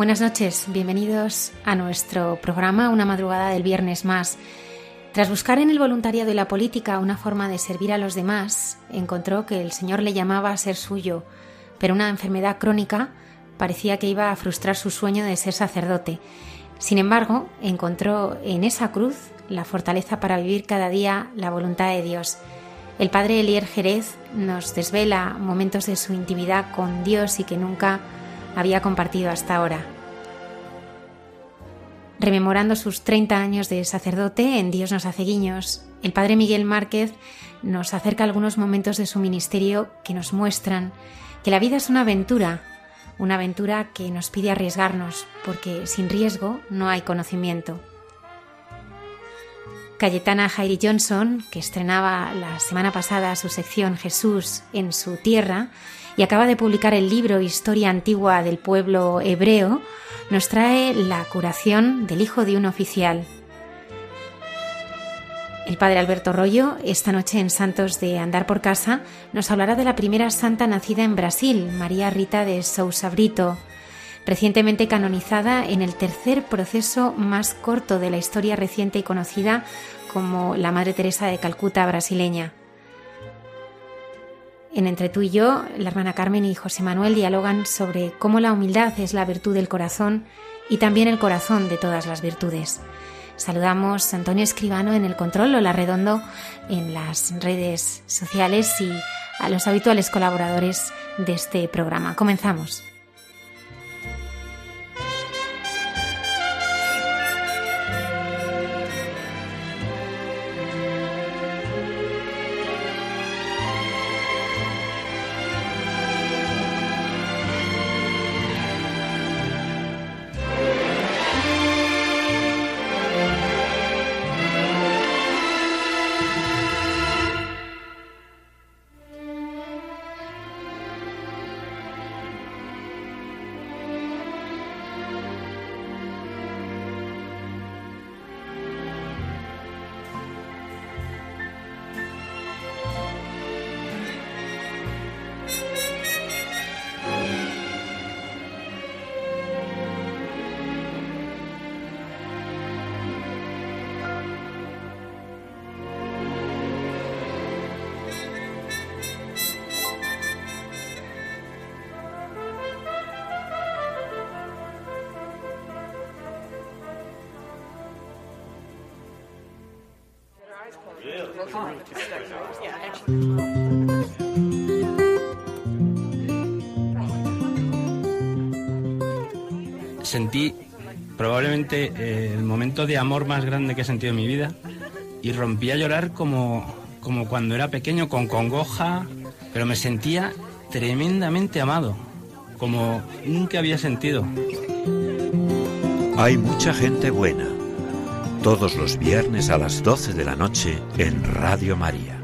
Buenas noches, bienvenidos a nuestro programa Una madrugada del viernes más. Tras buscar en el voluntariado y la política una forma de servir a los demás, encontró que el Señor le llamaba a ser suyo, pero una enfermedad crónica parecía que iba a frustrar su sueño de ser sacerdote. Sin embargo, encontró en esa cruz la fortaleza para vivir cada día la voluntad de Dios. El padre Elier Jerez nos desvela momentos de su intimidad con Dios y que nunca había compartido hasta ahora. Rememorando sus 30 años de sacerdote en Dios nos hace guiños, el padre Miguel Márquez nos acerca algunos momentos de su ministerio que nos muestran que la vida es una aventura, una aventura que nos pide arriesgarnos, porque sin riesgo no hay conocimiento. Cayetana Jairi Johnson, que estrenaba la semana pasada su sección Jesús en su tierra, y acaba de publicar el libro Historia antigua del pueblo hebreo, nos trae la curación del hijo de un oficial. El padre Alberto Rollo, esta noche en Santos de Andar por Casa, nos hablará de la primera santa nacida en Brasil, María Rita de Sousa Brito, recientemente canonizada en el tercer proceso más corto de la historia reciente y conocida como la Madre Teresa de Calcuta brasileña. En Entre tú y yo, la hermana Carmen y José Manuel dialogan sobre cómo la humildad es la virtud del corazón y también el corazón de todas las virtudes. Saludamos a Antonio Escribano en el control, Lola Redondo en las redes sociales y a los habituales colaboradores de este programa. Comenzamos. Sentí probablemente eh, el momento de amor más grande que he sentido en mi vida y rompí a llorar como, como cuando era pequeño, con congoja, pero me sentía tremendamente amado, como nunca había sentido. Hay mucha gente buena. Todos los viernes a las 12 de la noche en Radio María.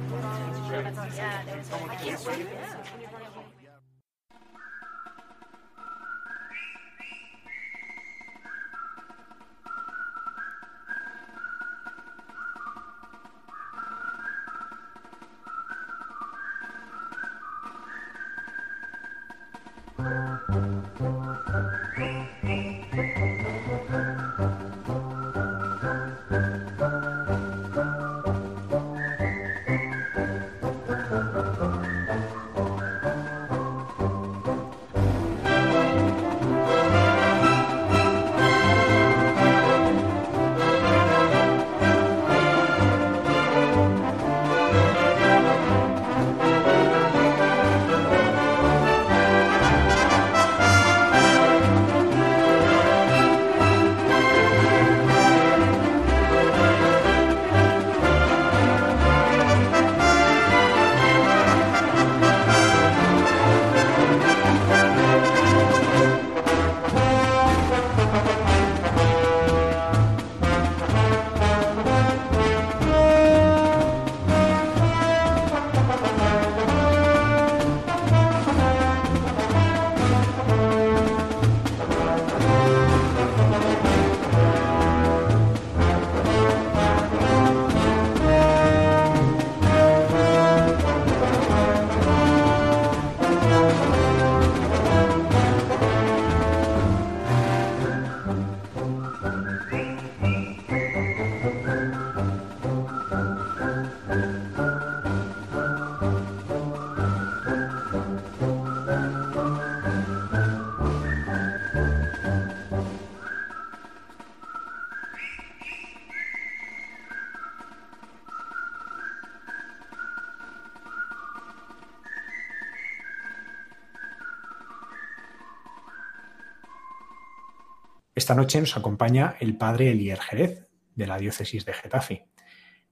Esta noche nos acompaña el padre Elier Jerez, de la diócesis de Getafe.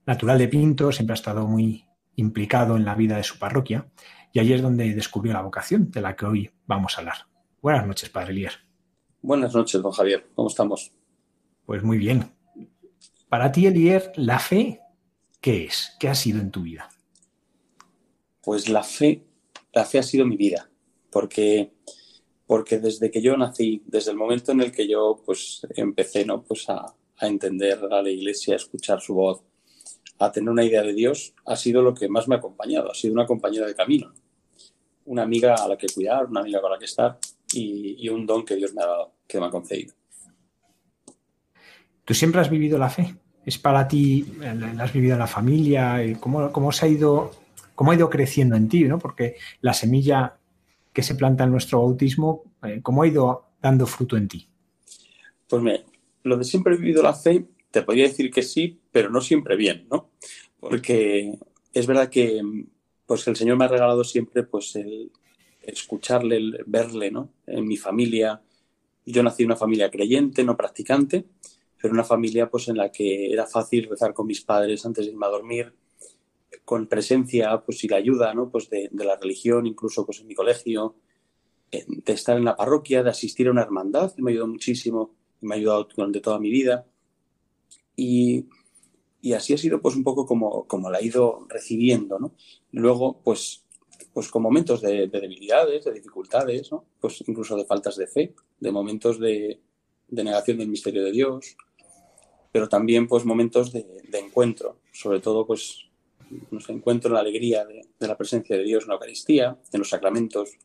Natural de Pinto, siempre ha estado muy implicado en la vida de su parroquia y allí es donde descubrió la vocación de la que hoy vamos a hablar. Buenas noches, padre Elier. Buenas noches, don Javier. ¿Cómo estamos? Pues muy bien. Para ti, Elier, la fe, ¿qué es? ¿Qué ha sido en tu vida? Pues la fe, la fe ha sido mi vida, porque porque desde que yo nací, desde el momento en el que yo pues empecé ¿no? pues a, entender a la iglesia, a escuchar su voz, a tener una idea de Dios, ha sido lo que más me ha acompañado, ha sido una compañera de camino, una amiga a la que cuidar, una amiga con la que estar y, un don que Dios me ha dado, que me ha concedido. ¿Tú siempre has vivido la fe? ¿Es para ti, la has vivido en la familia? ¿Cómo, cómo se ha ido, cómo ha ido creciendo en ti? ¿no? Porque la semilla que se planta en nuestro bautismo, eh, ¿cómo ha ido dando fruto en ti? Pues me, lo de siempre he vivido la fe, te podría decir que sí, pero no siempre bien, ¿no? Porque es verdad que pues el Señor me ha regalado siempre pues el escucharle, el verle, ¿no? En mi familia, yo nací en una familia creyente, no practicante, pero una familia pues en la que era fácil rezar con mis padres antes de irme a dormir, con presencia pues, y la ayuda ¿no? pues de, la religión, incluso pues, en mi colegio, de estar en la parroquia, de asistir a una hermandad, que me ayudó muchísimo me ha ayudado durante toda mi vida. Y, y, así ha sido pues un poco como, como la he ido recibiendo. ¿no? Luego, pues, pues con momentos de, debilidades, de dificultades, ¿no? pues incluso de faltas de fe, de momentos de, de negación del misterio de Dios, pero también pues momentos de, de encuentro, sobre todo pues nos encuentro la alegría de, la presencia de Dios en la Eucaristía, en los sacramentos,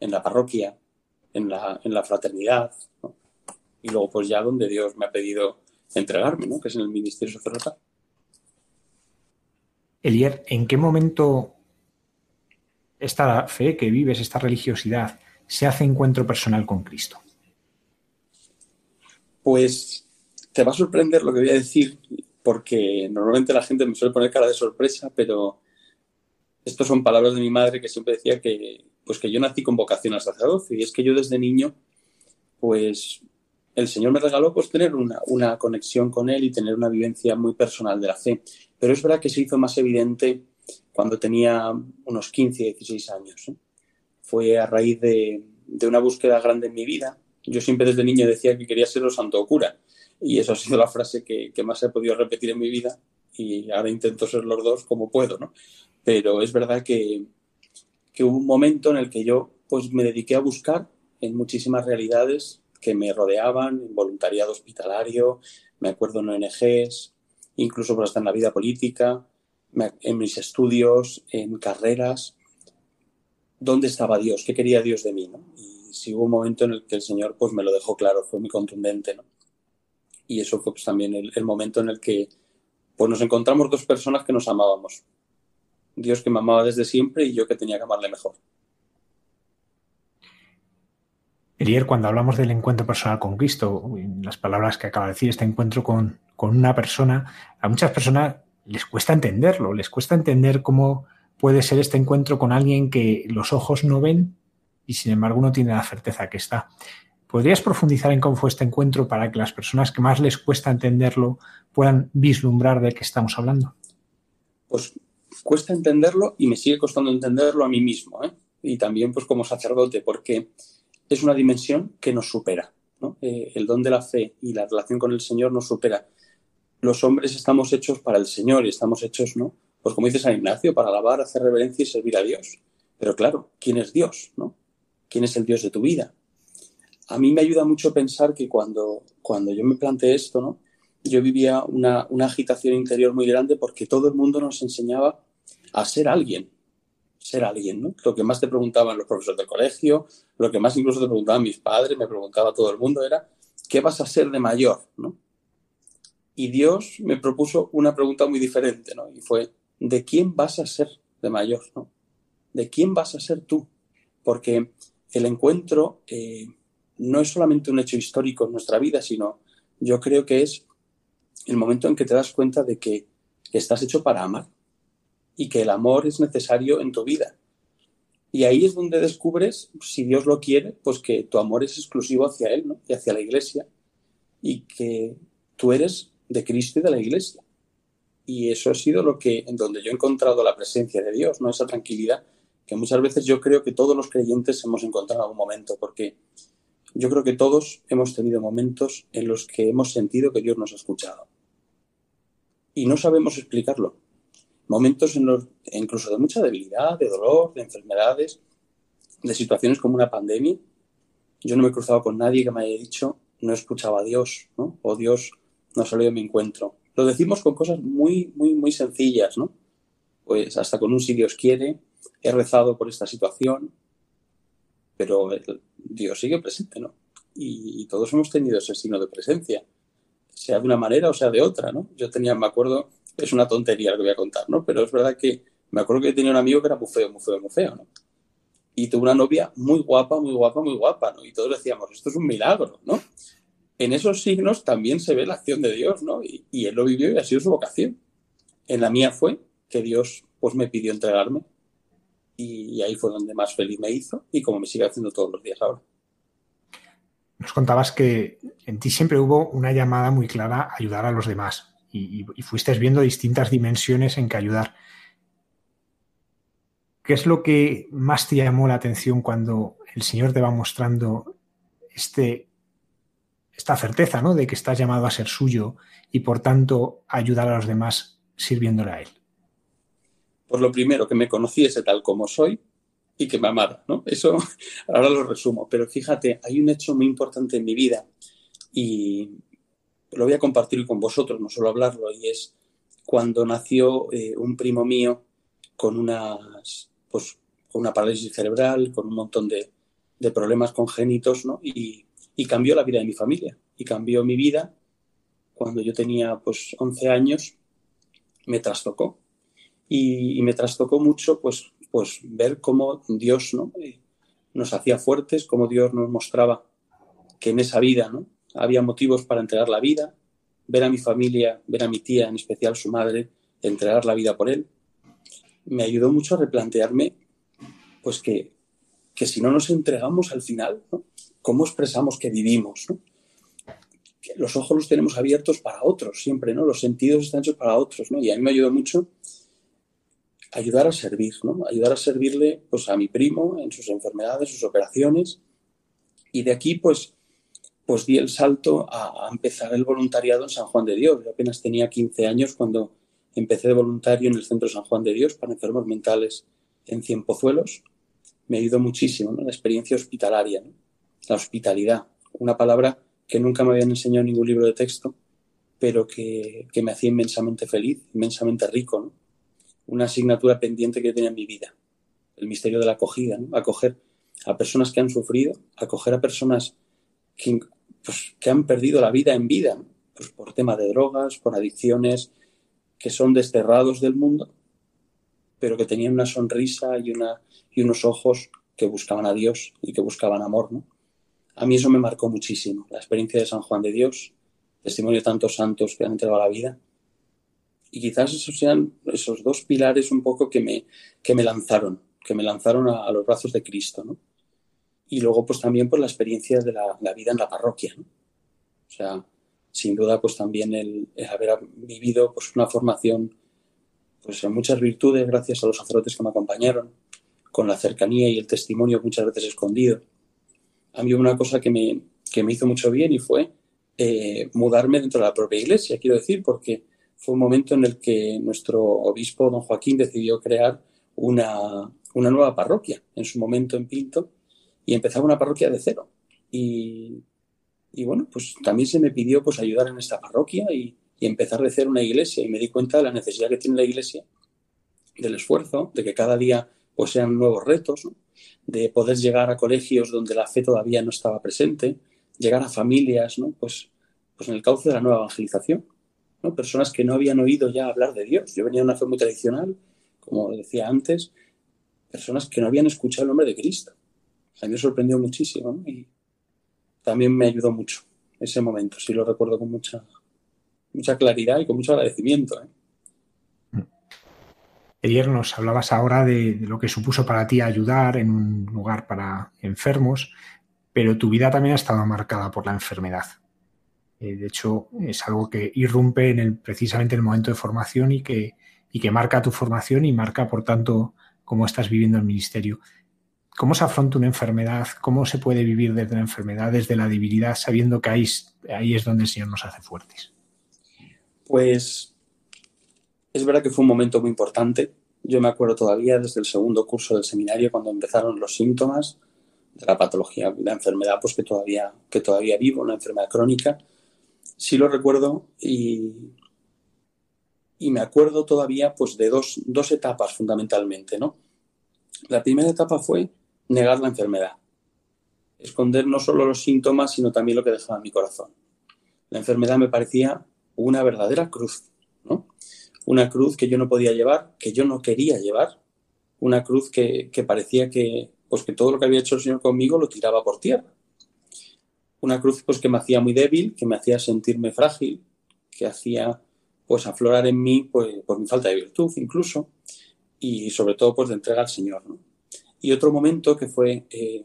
en la parroquia, en la, en la fraternidad, y luego pues ya donde Dios me ha pedido entregarme, ¿no? que es en el ministerio sacerdotal. Elier, ¿en qué momento esta fe que vives, esta religiosidad, se hace encuentro personal con Cristo? Pues te va a sorprender lo que voy a decir porque normalmente la gente me suele poner cara de sorpresa, pero estas son palabras de mi madre que siempre decía que, pues que yo nací con vocación al sacerdocio y es que yo desde niño, pues el Señor me regaló pues tener una, una conexión con Él y tener una vivencia muy personal de la fe. Pero es verdad que se hizo más evidente cuando tenía unos 15, 16 años. Fue a raíz de, de, una búsqueda grande en mi vida. Yo siempre desde niño decía que quería ser el santo cura y eso ha sido la frase que, más he podido repetir en mi vida y ahora intento ser los dos como puedo, ¿no? Pero es verdad que, hubo un momento en el que yo pues me dediqué a buscar en muchísimas realidades que me rodeaban, en voluntariado hospitalario, me acuerdo en ONGs, incluso por hasta en la vida política, en mis estudios, en carreras, ¿dónde estaba Dios? ¿Qué quería Dios de mí? ¿no? Y si hubo un momento en el que el Señor pues me lo dejó claro, fue muy contundente, ¿no? Y eso fue pues, también el, momento en el que pues, nos encontramos dos personas que nos amábamos. Dios que me amaba desde siempre y yo que tenía que amarle mejor. Elier, cuando hablamos del encuentro personal con Cristo, las palabras que acaba de decir, este encuentro con, con una persona, a muchas personas les cuesta entenderlo, les cuesta entender cómo puede ser este encuentro con alguien que los ojos no ven y sin embargo uno tiene la certeza que está. ¿Podrías profundizar en cómo fue este encuentro para que las personas que más les cuesta entenderlo puedan vislumbrar de qué estamos hablando? Pues cuesta entenderlo y me sigue costando entenderlo a mí mismo, ¿eh? y también pues como sacerdote, porque es una dimensión que nos supera. Eh, el don de la fe y la relación con el Señor nos supera. Los hombres estamos hechos para el Señor y estamos hechos, ¿no? Pues como dice San Ignacio, para alabar, hacer reverencia y servir a Dios. Pero claro, ¿quién es Dios? ¿no? ¿Quién es el Dios de tu vida? A mí me ayuda mucho pensar que cuando, cuando yo me planteé esto, ¿no? yo vivía una, agitación interior muy grande porque todo el mundo nos enseñaba a ser alguien, ser alguien, ¿no? Lo que más te preguntaban los profesores del colegio, lo que más incluso te preguntaban mis padres, me preguntaba todo el mundo era, ¿qué vas a ser de mayor, ¿no? Y Dios me propuso una pregunta muy diferente, ¿no? Y fue, ¿de quién vas a ser de mayor, ¿no? ¿De quién vas a ser tú? Porque el encuentro eh, no es solamente un hecho histórico en nuestra vida, sino yo creo que es el momento en que te das cuenta de que estás hecho para amar y que el amor es necesario en tu vida. Y ahí es donde descubres, si Dios lo quiere, pues que tu amor es exclusivo hacia Él ¿no? y hacia la Iglesia y que tú eres de Cristo y de la Iglesia. Y eso ha sido lo que, en donde yo he encontrado la presencia de Dios, ¿no? Esa tranquilidad que muchas veces yo creo que todos los creyentes hemos encontrado en algún momento, porque yo creo que todos hemos tenido momentos en los que hemos sentido que Dios nos ha escuchado. Y no sabemos explicarlo. Momentos en los, incluso de mucha debilidad, de dolor, de enfermedades, de situaciones como una pandemia. Yo no me he cruzado con nadie que me haya dicho, no escuchaba a Dios, ¿no? O Dios no ha salido de mi encuentro. Lo decimos con cosas muy, muy, muy sencillas, ¿no? Pues hasta con un si Dios quiere, he rezado por esta situación, pero Dios sigue presente, ¿no? Y, todos hemos tenido ese signo de presencia, sea de una manera o sea de otra, ¿no? Yo tenía, me acuerdo, es una tontería lo que voy a contar, ¿no? Pero es verdad que me acuerdo que tenía un amigo que era muy feo, muy feo, muy feo, ¿no? Y tuvo una novia muy guapa, muy guapa, muy guapa, ¿no? Y todos decíamos, esto es un milagro, ¿no? En esos signos también se ve la acción de Dios, ¿no? Y, y él lo vivió y ha sido su vocación. En la mía fue que Dios, pues, me pidió entregarme y ahí fue donde más feliz me hizo y como me sigue haciendo todos los días ahora. Nos contabas que en ti siempre hubo una llamada muy clara a ayudar a los demás y, fuiste viendo distintas dimensiones en que ayudar. ¿Qué es lo que más te llamó la atención cuando el Señor te va mostrando este, esta certeza ¿no? de que estás llamado a ser suyo y por tanto ayudar a los demás sirviéndole a Él? Por lo primero, que me conociese tal como soy y que me amara, ¿no? Eso ahora lo resumo, pero fíjate, hay un hecho muy importante en mi vida y lo voy a compartir con vosotros, no solo hablarlo, y es cuando nació eh, un primo mío con pues, una parálisis cerebral, con un montón de, de problemas congénitos, ¿no? Y, y, cambió la vida de mi familia, y cambió mi vida cuando yo tenía, pues, 11 años, me trastocó y, me trastocó mucho pues, pues ver cómo Dios ¿no? Eh, nos hacía fuertes, cómo Dios nos mostraba que en esa vida ¿no? había motivos para entregar la vida, ver a mi familia, ver a mi tía, en especial su madre, entregar la vida por él, me ayudó mucho a replantearme pues que, que si no nos entregamos al final, ¿cómo expresamos que vivimos? Que los ojos los tenemos abiertos para otros siempre, ¿no? Los sentidos están hechos para otros, ¿no? Y a mí me ayudó mucho ayudar a servir, ¿no? Ayudar a servirle pues, a mi primo en sus enfermedades, sus operaciones. Y de aquí, pues, pues di el salto a, empezar el voluntariado en San Juan de Dios. Yo apenas tenía 15 años cuando empecé de voluntario en el Centro San Juan de Dios para enfermos mentales en Cienpozuelos. Me ayudó muchísimo, ¿no? La experiencia hospitalaria, La hospitalidad, una palabra que nunca me habían enseñado en ningún libro de texto, pero que, que me hacía inmensamente feliz, inmensamente rico, ¿no? Una asignatura pendiente que tenía en mi vida, el misterio de la acogida, acoger a personas que han sufrido, acoger a personas que, pues, han perdido la vida en vida, pues, por tema de drogas, por adicciones, que son desterrados del mundo, pero que tenían una sonrisa y, una, y unos ojos que buscaban a Dios y que buscaban amor. ¿no? A mí eso me marcó muchísimo, la experiencia de San Juan de Dios, testimonio de tantos santos que han entregado la vida y quizás esos sean esos dos pilares un poco que me, que me lanzaron, que me lanzaron a, los brazos de Cristo, ¿no? Y luego, pues también por la experiencia de la, vida en la parroquia, ¿no? O sea, sin duda, pues también el, haber vivido pues una formación pues en muchas virtudes gracias a los sacerdotes que me acompañaron, con la cercanía y el testimonio muchas veces escondido. A mí una cosa que me, que me hizo mucho bien y fue eh, mudarme dentro de la propia iglesia, quiero decir, porque fue un momento en el que nuestro obispo, don Joaquín, decidió crear una, nueva parroquia en su momento en Pinto y empezaba una parroquia de cero. Y, bueno, pues también se me pidió pues ayudar en esta parroquia y, empezar de cero una iglesia y me di cuenta de la necesidad que tiene la iglesia, del esfuerzo, de que cada día pues sean nuevos retos, de poder llegar a colegios donde la fe todavía no estaba presente, llegar a familias, ¿no? pues, pues en el cauce de la nueva evangelización personas que no habían oído ya hablar de Dios. Yo venía de una fe muy tradicional, como decía antes, personas que no habían escuchado el nombre de Cristo. A mí me sorprendió muchísimo y también me ayudó mucho ese momento. Sí lo recuerdo con mucha, mucha claridad y con mucho agradecimiento. ¿eh? Ayer nos hablabas ahora de, lo que supuso para ti ayudar en un lugar para enfermos, pero tu vida también ha estado marcada por la enfermedad. Eh, de hecho, es algo que irrumpe en el, precisamente en el momento de formación y que, y que marca tu formación y marca, por tanto, cómo estás viviendo el ministerio. ¿Cómo se afronta una enfermedad? ¿Cómo se puede vivir desde la enfermedad, desde la debilidad, sabiendo que ahí, ahí es donde el Señor nos hace fuertes? Pues es verdad que fue un momento muy importante. Yo me acuerdo todavía desde el segundo curso del seminario cuando empezaron los síntomas de la patología, la enfermedad pues que todavía, que todavía vivo, una enfermedad crónica. Sí lo recuerdo y, y me acuerdo todavía pues de dos, dos etapas fundamentalmente, ¿no? La primera etapa fue negar la enfermedad, esconder no solo los síntomas, sino también lo que dejaba en mi corazón. La enfermedad me parecía una verdadera cruz, ¿no? Una cruz que yo no podía llevar, que yo no quería llevar, una cruz que, parecía que, pues que todo lo que había hecho el Señor conmigo lo tiraba por tierra. Una cruz pues que me hacía muy débil, que me hacía sentirme frágil, que hacía pues aflorar en mí pues, por mi falta de virtud incluso, y sobre todo pues de entrega al Señor. Y otro momento que fue, eh,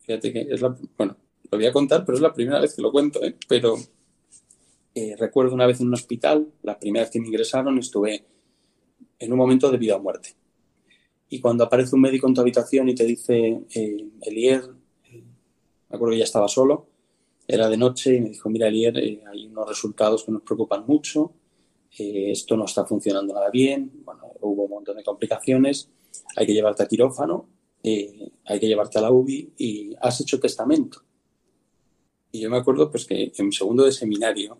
fíjate que es bueno, lo voy a contar, pero es la primera vez que lo cuento, ¿eh? pero eh, recuerdo una vez en un hospital, la primera vez que me ingresaron, estuve en un momento de vida o muerte. Y cuando aparece un médico en tu habitación y te dice, Elier, me acuerdo que ya estaba solo, era de noche y me dijo, mira Elier, hay unos resultados que nos preocupan mucho, esto no está funcionando nada bien, bueno, hubo un montón de complicaciones, hay que llevarte a quirófano, hay que llevarte a la UBI y has hecho testamento. Y yo me acuerdo pues que en segundo de seminario,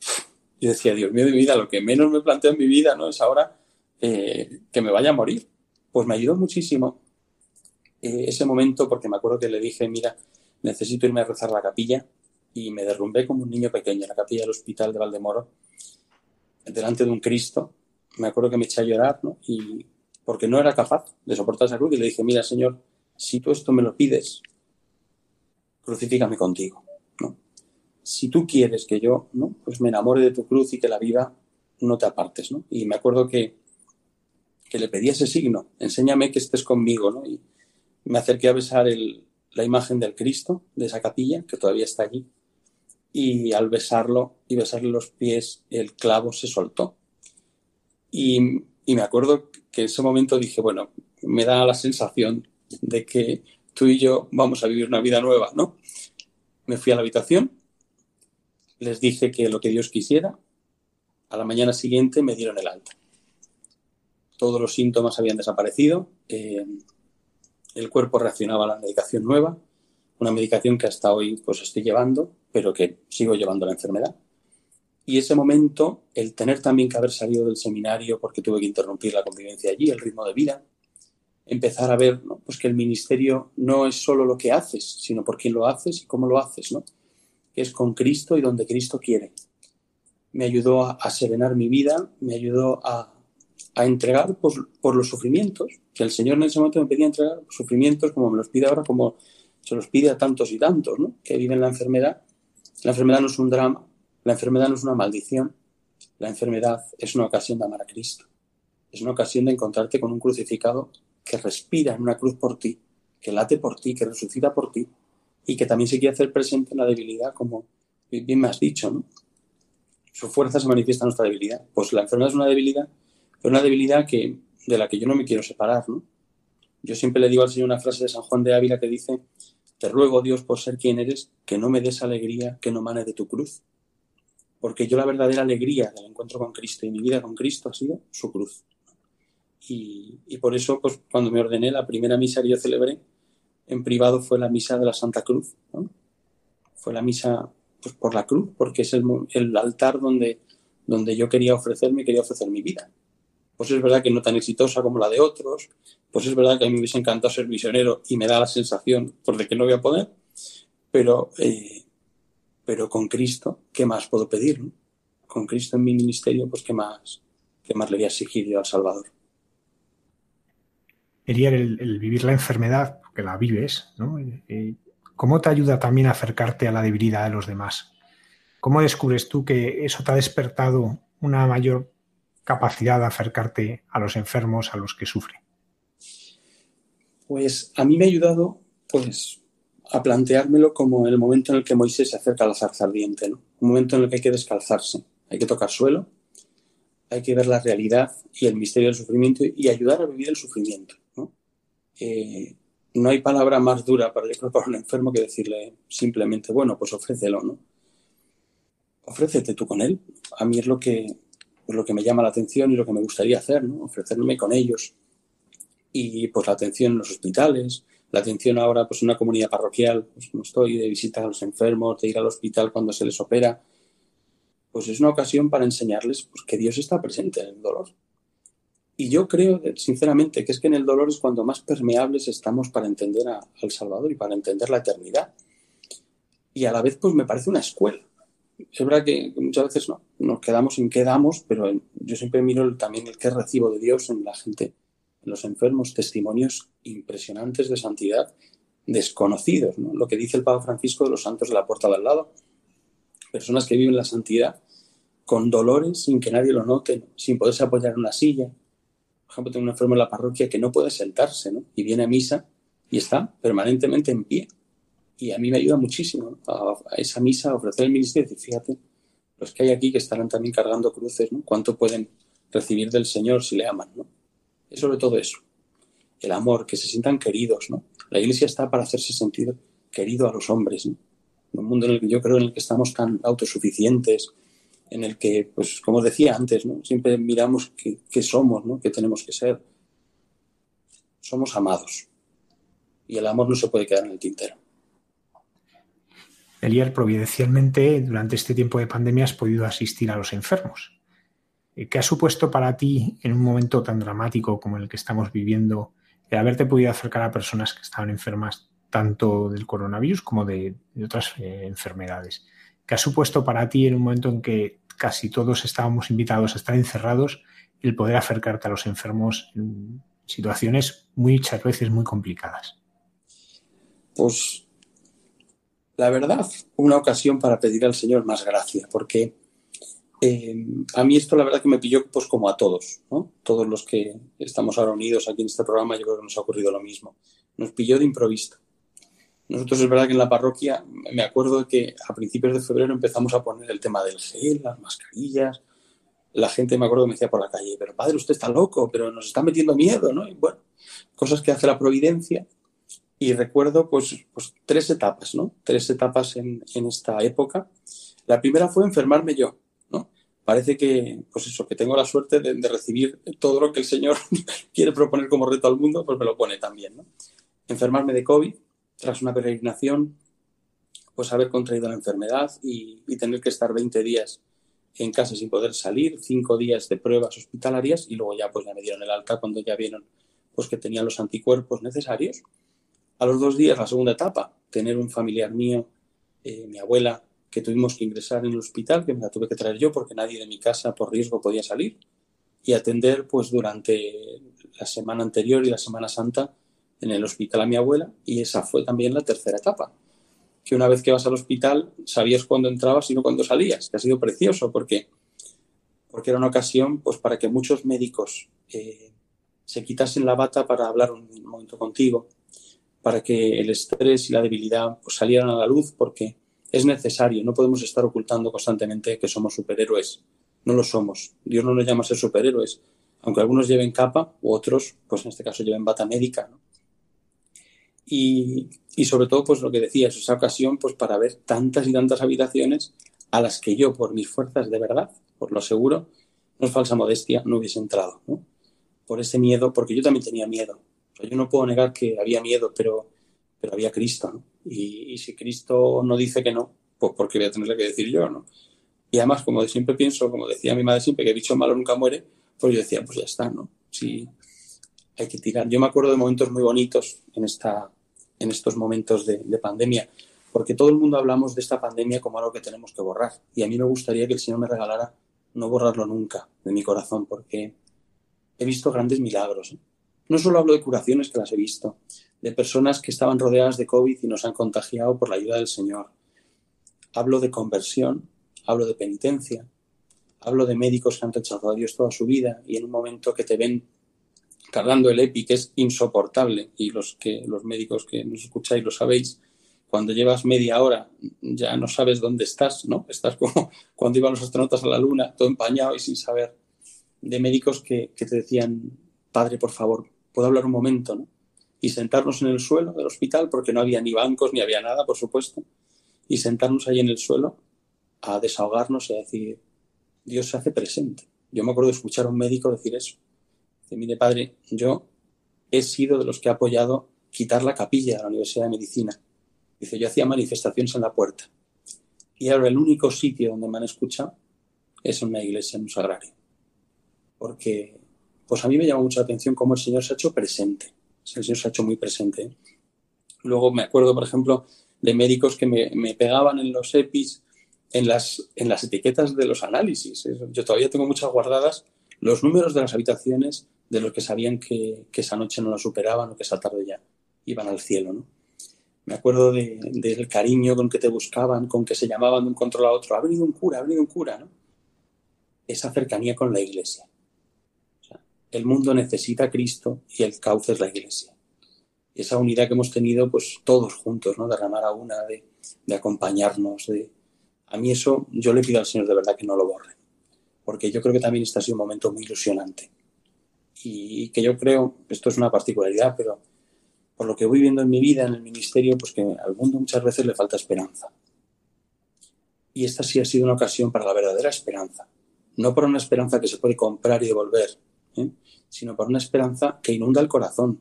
yo decía, Dios mío de mi vida, lo que menos me planteo en mi vida no es ahora eh, que me vaya a morir. Pues me ayudó muchísimo eh, ese momento porque me acuerdo que le dije, mira, necesito irme a rezar la capilla y me derrumbé como un niño pequeño en la capilla del hospital de Valdemoro, delante de un Cristo. Me acuerdo que me eché a llorar, ¿no? Y porque no era capaz de soportar esa cruz y le dije, mira, Señor, si tú esto me lo pides, crucifícame contigo, ¿no? Si tú quieres que yo, ¿no? Pues me enamore de tu cruz y que la viva, no te apartes, ¿no? Y me acuerdo que, que le pedí ese signo, enséñame que estés conmigo, ¿no? Y me acerqué a besar el, la imagen del Cristo, de esa capilla, que todavía está allí, y al besarlo y besarle los pies, el clavo se soltó. Y, y me acuerdo que en ese momento dije, bueno, me da la sensación de que tú y yo vamos a vivir una vida nueva, ¿no? Me fui a la habitación, les dije que lo que Dios quisiera, a la mañana siguiente me dieron el alta. Todos los síntomas habían desaparecido, eh, el cuerpo reaccionaba a la medicación nueva, una medicación que hasta hoy pues estoy llevando, pero que sigo llevando la enfermedad. Y ese momento, el tener también que haber salido del seminario porque tuve que interrumpir la convivencia allí, el ritmo de vida, empezar a ver pues que el ministerio no es solo lo que haces, sino por quién lo haces y cómo lo haces, ¿no? que es con Cristo y donde Cristo quiere. Me ayudó a, serenar mi vida, me ayudó a, entregar pues, por los sufrimientos, que el Señor en ese momento me pedía entregar sufrimientos como me los pide ahora, como se los pide a tantos y tantos ¿no? que viven la enfermedad. La enfermedad no es un drama, la enfermedad no es una maldición, la enfermedad es una ocasión de amar a Cristo. Es una ocasión de encontrarte con un crucificado que respira en una cruz por ti, que late por ti, que resucita por ti y que también se quiere hacer presente en la debilidad, como bien me has dicho. Su fuerza se manifiesta en nuestra debilidad. Pues la enfermedad es una debilidad, pero una debilidad que, de la que yo no me quiero separar, ¿no? Yo siempre le digo al Señor una frase de San Juan de Ávila que dice, te ruego Dios por ser quien eres, que no me des alegría que no mane de tu cruz porque yo la verdadera alegría del encuentro con Cristo y mi vida con Cristo ha sido su cruz. Y, por eso, pues, cuando me ordené, la primera misa que yo celebré en privado fue la misa de la Santa Cruz. Fue la misa pues, por la cruz, porque es el, el, altar donde, donde yo quería ofrecerme, quería ofrecer mi vida. Pues es verdad que no tan exitosa como la de otros, pues es verdad que a mí me hubiese encantado ser misionero y me da la sensación por de que no voy a poder, pero eh, pero con Cristo, ¿qué más puedo pedir? Con Cristo en mi ministerio, pues ¿qué más, qué más le voy a exigir yo al Salvador? Elier, el, vivir la enfermedad, que la vives, ¿no? Eh, ¿Cómo te ayuda también a acercarte a la debilidad de los demás? ¿Cómo descubres tú que eso te ha despertado una mayor capacidad de acercarte a los enfermos, a los que sufren? Pues a mí me ha ayudado, pues, a planteármelo como el momento en el que Moisés se acerca a la zarza ardiente, ¿no? Un momento en el que hay que descalzarse, hay que tocar suelo, hay que ver la realidad y el misterio del sufrimiento y ayudar a vivir el sufrimiento, ¿no? Eh, hay palabra más dura para, para un enfermo que decirle simplemente, bueno, pues ofrécelo, ¿no? Ofrécete tú con él. A mí es lo que, lo que me llama la atención y lo que me gustaría hacer, ¿no? Ofrecerme con ellos. Y pues la atención en los hospitales, la atención ahora pues en una comunidad parroquial, pues no estoy de visitar a los enfermos, de ir al hospital cuando se les opera, pues es una ocasión para enseñarles pues, que Dios está presente en el dolor y yo creo, sinceramente, que es que en el dolor es cuando más permeables estamos para entender al Salvador y para entender la eternidad. Y a la vez, pues me parece una escuela. Es verdad que muchas veces no, nos quedamos en qué damos, pero yo siempre miro también el que recibo de Dios en la gente, en los enfermos, testimonios impresionantes de santidad, desconocidos. ¿no? Lo que dice el Papa Francisco de los santos de la puerta de al lado. Personas que viven la santidad con dolores sin que nadie lo note, sin poderse apoyar en una silla, ejemplo, tengo un enfermo en la parroquia que no puede sentarse, ¿no? Y viene a misa y está permanentemente en pie. Y a mí me ayuda muchísimo a, esa misa, a ofrecer el ministerio y decir, fíjate, los que hay aquí que estarán también cargando cruces, ¿no? ¿Cuánto pueden recibir del Señor si le aman, ¿no? Es sobre todo eso. El amor, que se sientan queridos, ¿no? La iglesia está para hacerse sentir querido a los hombres, ¿no? En un mundo en el que yo creo en el que estamos tan autosuficientes, en el que, pues como decía antes, ¿no? siempre miramos qué, somos, ¿no? qué tenemos que ser. Somos amados. Y el amor no se puede quedar en el tintero. Elier, providencialmente, durante este tiempo de pandemia has podido asistir a los enfermos. Eh, ¿Qué ha supuesto para ti, en un momento tan dramático como el que estamos viviendo, el haberte podido acercar a personas que estaban enfermas tanto del coronavirus como de, otras eh, enfermedades? ¿Qué ha supuesto para ti en un momento en que casi todos estábamos invitados a estar encerrados el poder acercarte a los enfermos en situaciones muchas veces muy complicadas? Pues la verdad, una ocasión para pedir al Señor más gracia, porque eh, a mí esto la verdad que me pilló pues como a todos, ¿no? Todos los que estamos ahora unidos aquí en este programa, yo creo que nos ha ocurrido lo mismo. Nos pilló de improviso. Nosotros es verdad que en la parroquia me acuerdo que a principios de febrero empezamos a poner el tema del gel, las mascarillas. La gente me acuerdo me decía por la calle, pero padre, usted está loco, pero nos está metiendo miedo, ¿no? Y bueno, cosas que hace la providencia. Y recuerdo pues, pues tres etapas, ¿no? Tres etapas en, esta época. La primera fue enfermarme yo, ¿no? Parece que, pues eso, que tengo la suerte de, recibir todo lo que el Señor quiere proponer como reto al mundo, pues me lo pone también, ¿no? Enfermarme de COVID, tras una peregrinación, pues haber contraído la enfermedad y, tener que estar 20 días en casa sin poder salir, cinco días de pruebas hospitalarias y luego ya pues ya me dieron el alta cuando ya vieron pues que tenía los anticuerpos necesarios. A los dos días, la segunda etapa, tener un familiar mío, eh, mi abuela, que tuvimos que ingresar en el hospital, que me la tuve que traer yo porque nadie de mi casa por riesgo podía salir y atender pues durante la semana anterior y la Semana Santa en el hospital a mi abuela y esa fue también la tercera etapa. Que una vez que vas al hospital sabías cuándo entrabas y no cuándo salías, que ha sido precioso porque, porque era una ocasión pues, para que muchos médicos eh, se quitasen la bata para hablar un momento contigo, para que el estrés y la debilidad pues, salieran a la luz porque es necesario, no podemos estar ocultando constantemente que somos superhéroes. No lo somos. Dios no nos llama a ser superhéroes, aunque algunos lleven capa u otros, pues en este caso lleven bata médica. y, y, sobre todo, pues lo que decías, esa ocasión pues para ver tantas y tantas habitaciones a las que yo, por mis fuerzas de verdad, por lo seguro, no es falsa modestia, no hubiese entrado. Por ese miedo, porque yo también tenía miedo. Yo no puedo negar que había miedo, pero, pero había Cristo, ¿no? Y, y, si Cristo no dice que no, pues porque voy a tener que decir yo, ¿no? Y además, como siempre pienso, como decía mi madre siempre, que el bicho malo nunca muere, pues yo decía, pues ya está, ¿no? Si hay que tirar. Yo me acuerdo de momentos muy bonitos en esta, en estos momentos de, pandemia, porque todo el mundo hablamos de esta pandemia como algo que tenemos que borrar. Y a mí me gustaría que el Señor me regalara no borrarlo nunca de mi corazón, porque he visto grandes milagros. ¿eh? No solo hablo de curaciones que las he visto, de personas que estaban rodeadas de COVID y nos han contagiado por la ayuda del Señor. Hablo de conversión, hablo de penitencia, hablo de médicos que han rechazado a Dios toda su vida y en un momento que te ven cargando el EPI, que es insoportable, y los, que, los médicos que nos escucháis lo sabéis, cuando llevas media hora ya no sabes dónde estás, ¿no? Estás como cuando iban los astronautas a la Luna, todo empañado y sin saber, de médicos que, que te decían, padre, por favor, ¿puedo hablar un momento, no? Y sentarnos en el suelo del hospital, porque no había ni bancos ni había nada, por supuesto, y sentarnos ahí en el suelo a desahogarnos y a decir, Dios se hace presente. Yo me acuerdo de escuchar a un médico decir eso. Dice, mire, padre, yo he sido de los que ha apoyado quitar la capilla de la Universidad de Medicina. Dice, yo hacía manifestaciones en la puerta. Y ahora el único sitio donde me han escuchado es en una iglesia, en un sagrario. Porque, pues a mí me llama mucho la atención cómo el Señor se ha hecho presente. El Señor se ha hecho muy presente. Luego me acuerdo, por ejemplo, de médicos que me, pegaban en los EPIs en las, en las etiquetas de los análisis. Yo todavía tengo muchas guardadas los números de las habitaciones de los que sabían que, esa noche no lo superaban o que esa tarde ya iban al cielo. ¿no? Me acuerdo del cariño con que te buscaban, con que se llamaban de un control a otro. Ha venido un cura, ha venido un cura. Esa cercanía con la iglesia. El mundo necesita a Cristo y el cauce es la iglesia. esa unidad que hemos tenido, pues todos juntos, ¿no? De remar a una, de, de acompañarnos, de, a mí eso yo le pido al Señor de verdad que no lo borre, porque yo creo que también este ha sido un momento muy ilusionante. Y que yo creo, esto es una particularidad, pero por lo que voy viendo en mi vida, en el ministerio, pues que al mundo muchas veces le falta esperanza. Y esta sí ha sido una ocasión para la verdadera esperanza. No por una esperanza que se puede comprar y devolver, ¿eh? sino por una esperanza que inunda el corazón,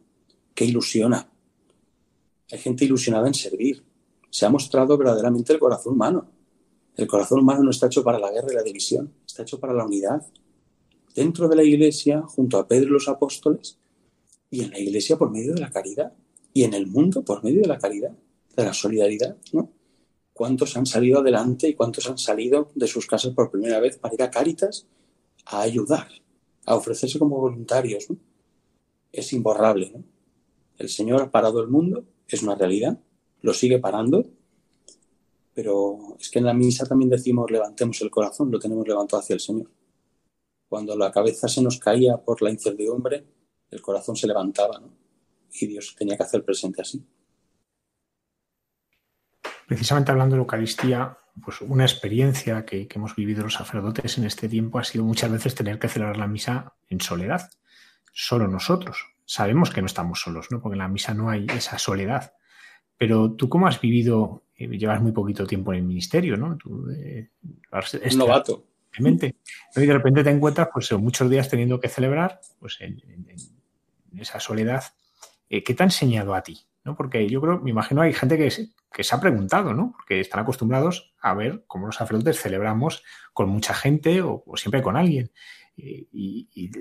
que ilusiona. Hay gente ilusionada en servir. Se ha mostrado verdaderamente el corazón humano. El corazón humano no está hecho para la guerra y la división, está hecho para la unidad. Dentro de la iglesia, junto a Pedro y los apóstoles, y en la iglesia por medio de la caridad, y en el mundo por medio de la caridad, de la solidaridad, ¿no? ¿Cuántos han salido adelante y cuántos han salido de sus casas por primera vez para ir a Cáritas a ayudar, a ofrecerse como voluntarios? Es imborrable. El Señor ha parado el mundo, es una realidad, lo sigue parando pero es que en la misa también decimos levantemos el corazón, lo tenemos levantado hacia el Señor. Cuando la cabeza se nos caía por la incertidumbre, el corazón se levantaba, ¿no? Y Dios tenía que hacer presente así. Precisamente hablando de Eucaristía, pues una experiencia que, que, hemos vivido los sacerdotes en este tiempo ha sido muchas veces tener que celebrar la misa en soledad, solo nosotros. Sabemos que no estamos solos, ¿no? Porque en la misa no hay esa soledad. Pero tú cómo has vivido eh, llevas muy poquito tiempo en el ministerio, ¿no? Tú, eh, es novato. Y de repente te encuentras pues, muchos días teniendo que celebrar pues, en, esa soledad. Eh, ¿Qué te ha enseñado a ti? ¿No? Porque yo creo, me imagino, hay gente que, que se ha preguntado, ¿no? Porque están acostumbrados a ver cómo los sacerdotes celebramos con mucha gente o siempre con alguien. Y,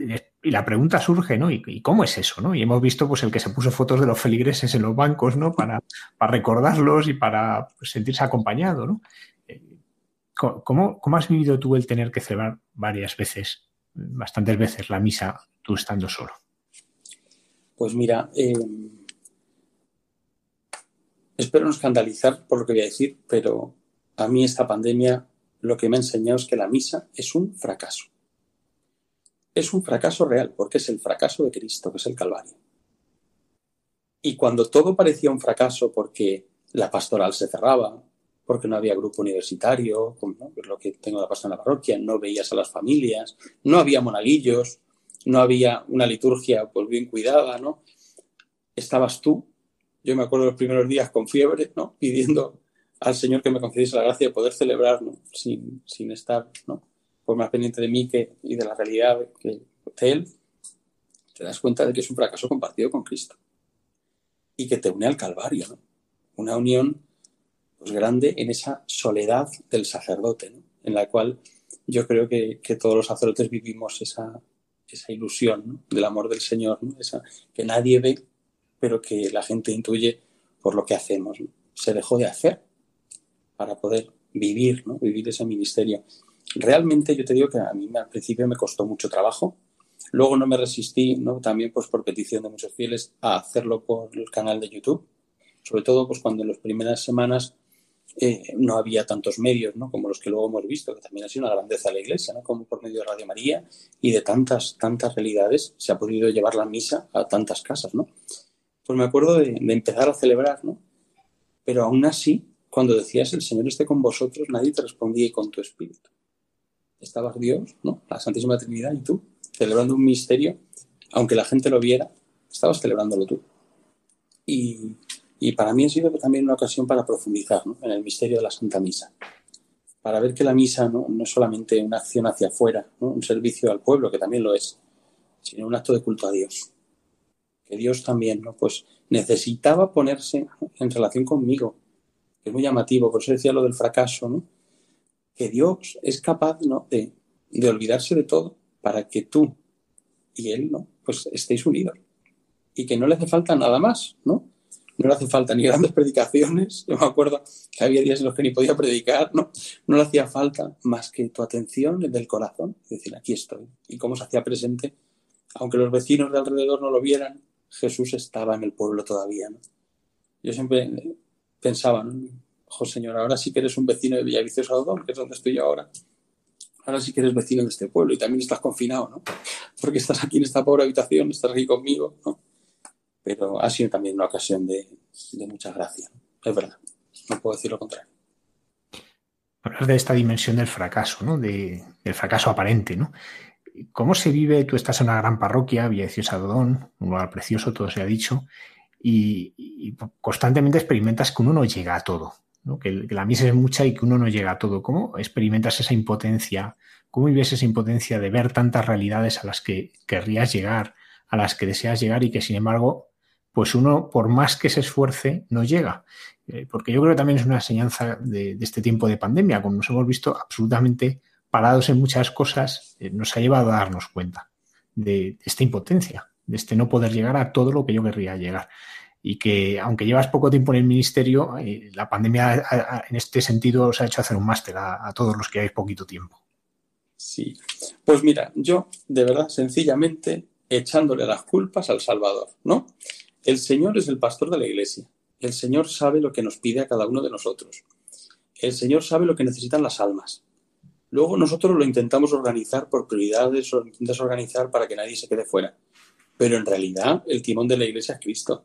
la pregunta surge, ¿no? ¿Y, cómo es eso, no? Y hemos visto, pues, el que se puso fotos de los feligreses en los bancos, ¿no? Para, para recordarlos y para pues, sentirse acompañado, ¿no? Eh, ¿Cómo, ¿Cómo, has vivido tú el tener que celebrar varias veces, bastantes veces, la misa tú estando solo? Pues mira, eh, espero no escandalizar por lo que voy a decir, pero a mí esta pandemia lo que me ha enseñado es que la misa es un fracaso es un fracaso real, porque es el fracaso de Cristo, que es el Calvario. Y cuando todo parecía un fracaso porque la pastoral se cerraba, porque no había grupo universitario, como lo que tengo la pastora en la parroquia, no veías a las familias, no había monaguillos, no había una liturgia pues, bien cuidada, ¿no? Estabas tú, yo me acuerdo los primeros días con fiebre, ¿no? Pidiendo al Señor que me concediese la gracia de poder celebrar, ¿no? Sin, sin estar, ¿no? por más pendiente de mí que, y de la realidad que de Él, te das cuenta de que es un fracaso compartido con Cristo y que te une al Calvario, ¿no? Una unión pues, grande en esa soledad del sacerdote, ¿no? en la cual yo creo que, que, todos los sacerdotes vivimos esa, esa ilusión ¿no? del amor del Señor, ¿no? esa, que nadie ve, pero que la gente intuye por lo que hacemos. Se dejó de hacer para poder vivir, ¿no? vivir ese ministerio realmente yo te digo que a mí al principio me costó mucho trabajo. Luego no me resistí, ¿no? También pues por petición de muchos fieles a hacerlo por el canal de YouTube. Sobre todo pues cuando en las primeras semanas eh, no había tantos medios, ¿no? Como los que luego hemos visto, que también ha sido una grandeza de la Iglesia, ¿no? Como por medio de Radio María y de tantas, tantas realidades se ha podido llevar la misa a tantas casas, ¿no? Pues me acuerdo de, empezar a celebrar, ¿no? Pero aún así, cuando decías el Señor esté con vosotros, nadie te respondía con tu espíritu. Estabas Dios, ¿no? La Santísima Trinidad y tú, celebrando un misterio, aunque la gente lo viera, estabas celebrándolo tú. Y, para mí ha sido también una ocasión para profundizar en el misterio de la Santa Misa. Para ver que la misa ¿no? es solamente una acción hacia afuera, un servicio al pueblo, que también lo es, sino un acto de culto a Dios. Que Dios también ¿no? pues necesitaba ponerse en relación conmigo, es muy llamativo, por eso decía lo del fracaso, ¿no? que Dios es capaz ¿no? de, de olvidarse de todo para que tú y Él ¿no? pues estéis unidos y que no le hace falta nada más, ¿no? No le hace falta ni grandes predicaciones. Yo me acuerdo que había días en los que ni podía predicar, ¿no? No le hacía falta más que tu atención del corazón. Es decir, aquí estoy. Y cómo se hacía presente, aunque los vecinos de alrededor no lo vieran, Jesús estaba en el pueblo todavía, ¿no? Yo siempre pensaba, ¿no? Ojo, Señor, ahora sí que eres un vecino de Villaviciosa que es donde estoy yo ahora. Ahora sí que eres vecino de este pueblo y también estás confinado, ¿no? Porque estás aquí en esta pobre habitación, estás aquí conmigo, ¿no? pero ha sido también una ocasión de, mucha gracia. Es verdad, no puedo decir lo contrario. Hablar de esta dimensión del fracaso, ¿no? De, del fracaso aparente, ¿no? ¿Cómo se vive? Tú estás en una gran parroquia, Villa de Dodón, un lugar precioso, todo se ha dicho, y, constantemente experimentas que uno no llega a todo, que, la misa es mucha y que uno no llega a todo. ¿Cómo experimentas esa impotencia? ¿Cómo vives esa impotencia de ver tantas realidades a las que querrías llegar, a las que deseas llegar y que sin embargo pues uno, por más que se esfuerce, no llega. Eh, porque yo creo que también es una enseñanza de, este tiempo de pandemia, como nos hemos visto absolutamente parados en muchas cosas, eh, nos ha llevado a darnos cuenta de, esta impotencia, de este no poder llegar a todo lo que yo querría llegar. Y que aunque llevas poco tiempo en el ministerio, eh, la pandemia en este sentido os ha hecho hacer un máster a, a todos los que hay poquito tiempo. Sí, pues mira, yo de verdad, sencillamente echándole las culpas al Salvador, ¿no? El Señor es el pastor de la iglesia. El Señor sabe lo que nos pide a cada uno de nosotros. El Señor sabe lo que necesitan las almas. Luego nosotros lo intentamos organizar por prioridades lo intentas organizar para que nadie se quede fuera. Pero en realidad el timón de la iglesia es Cristo.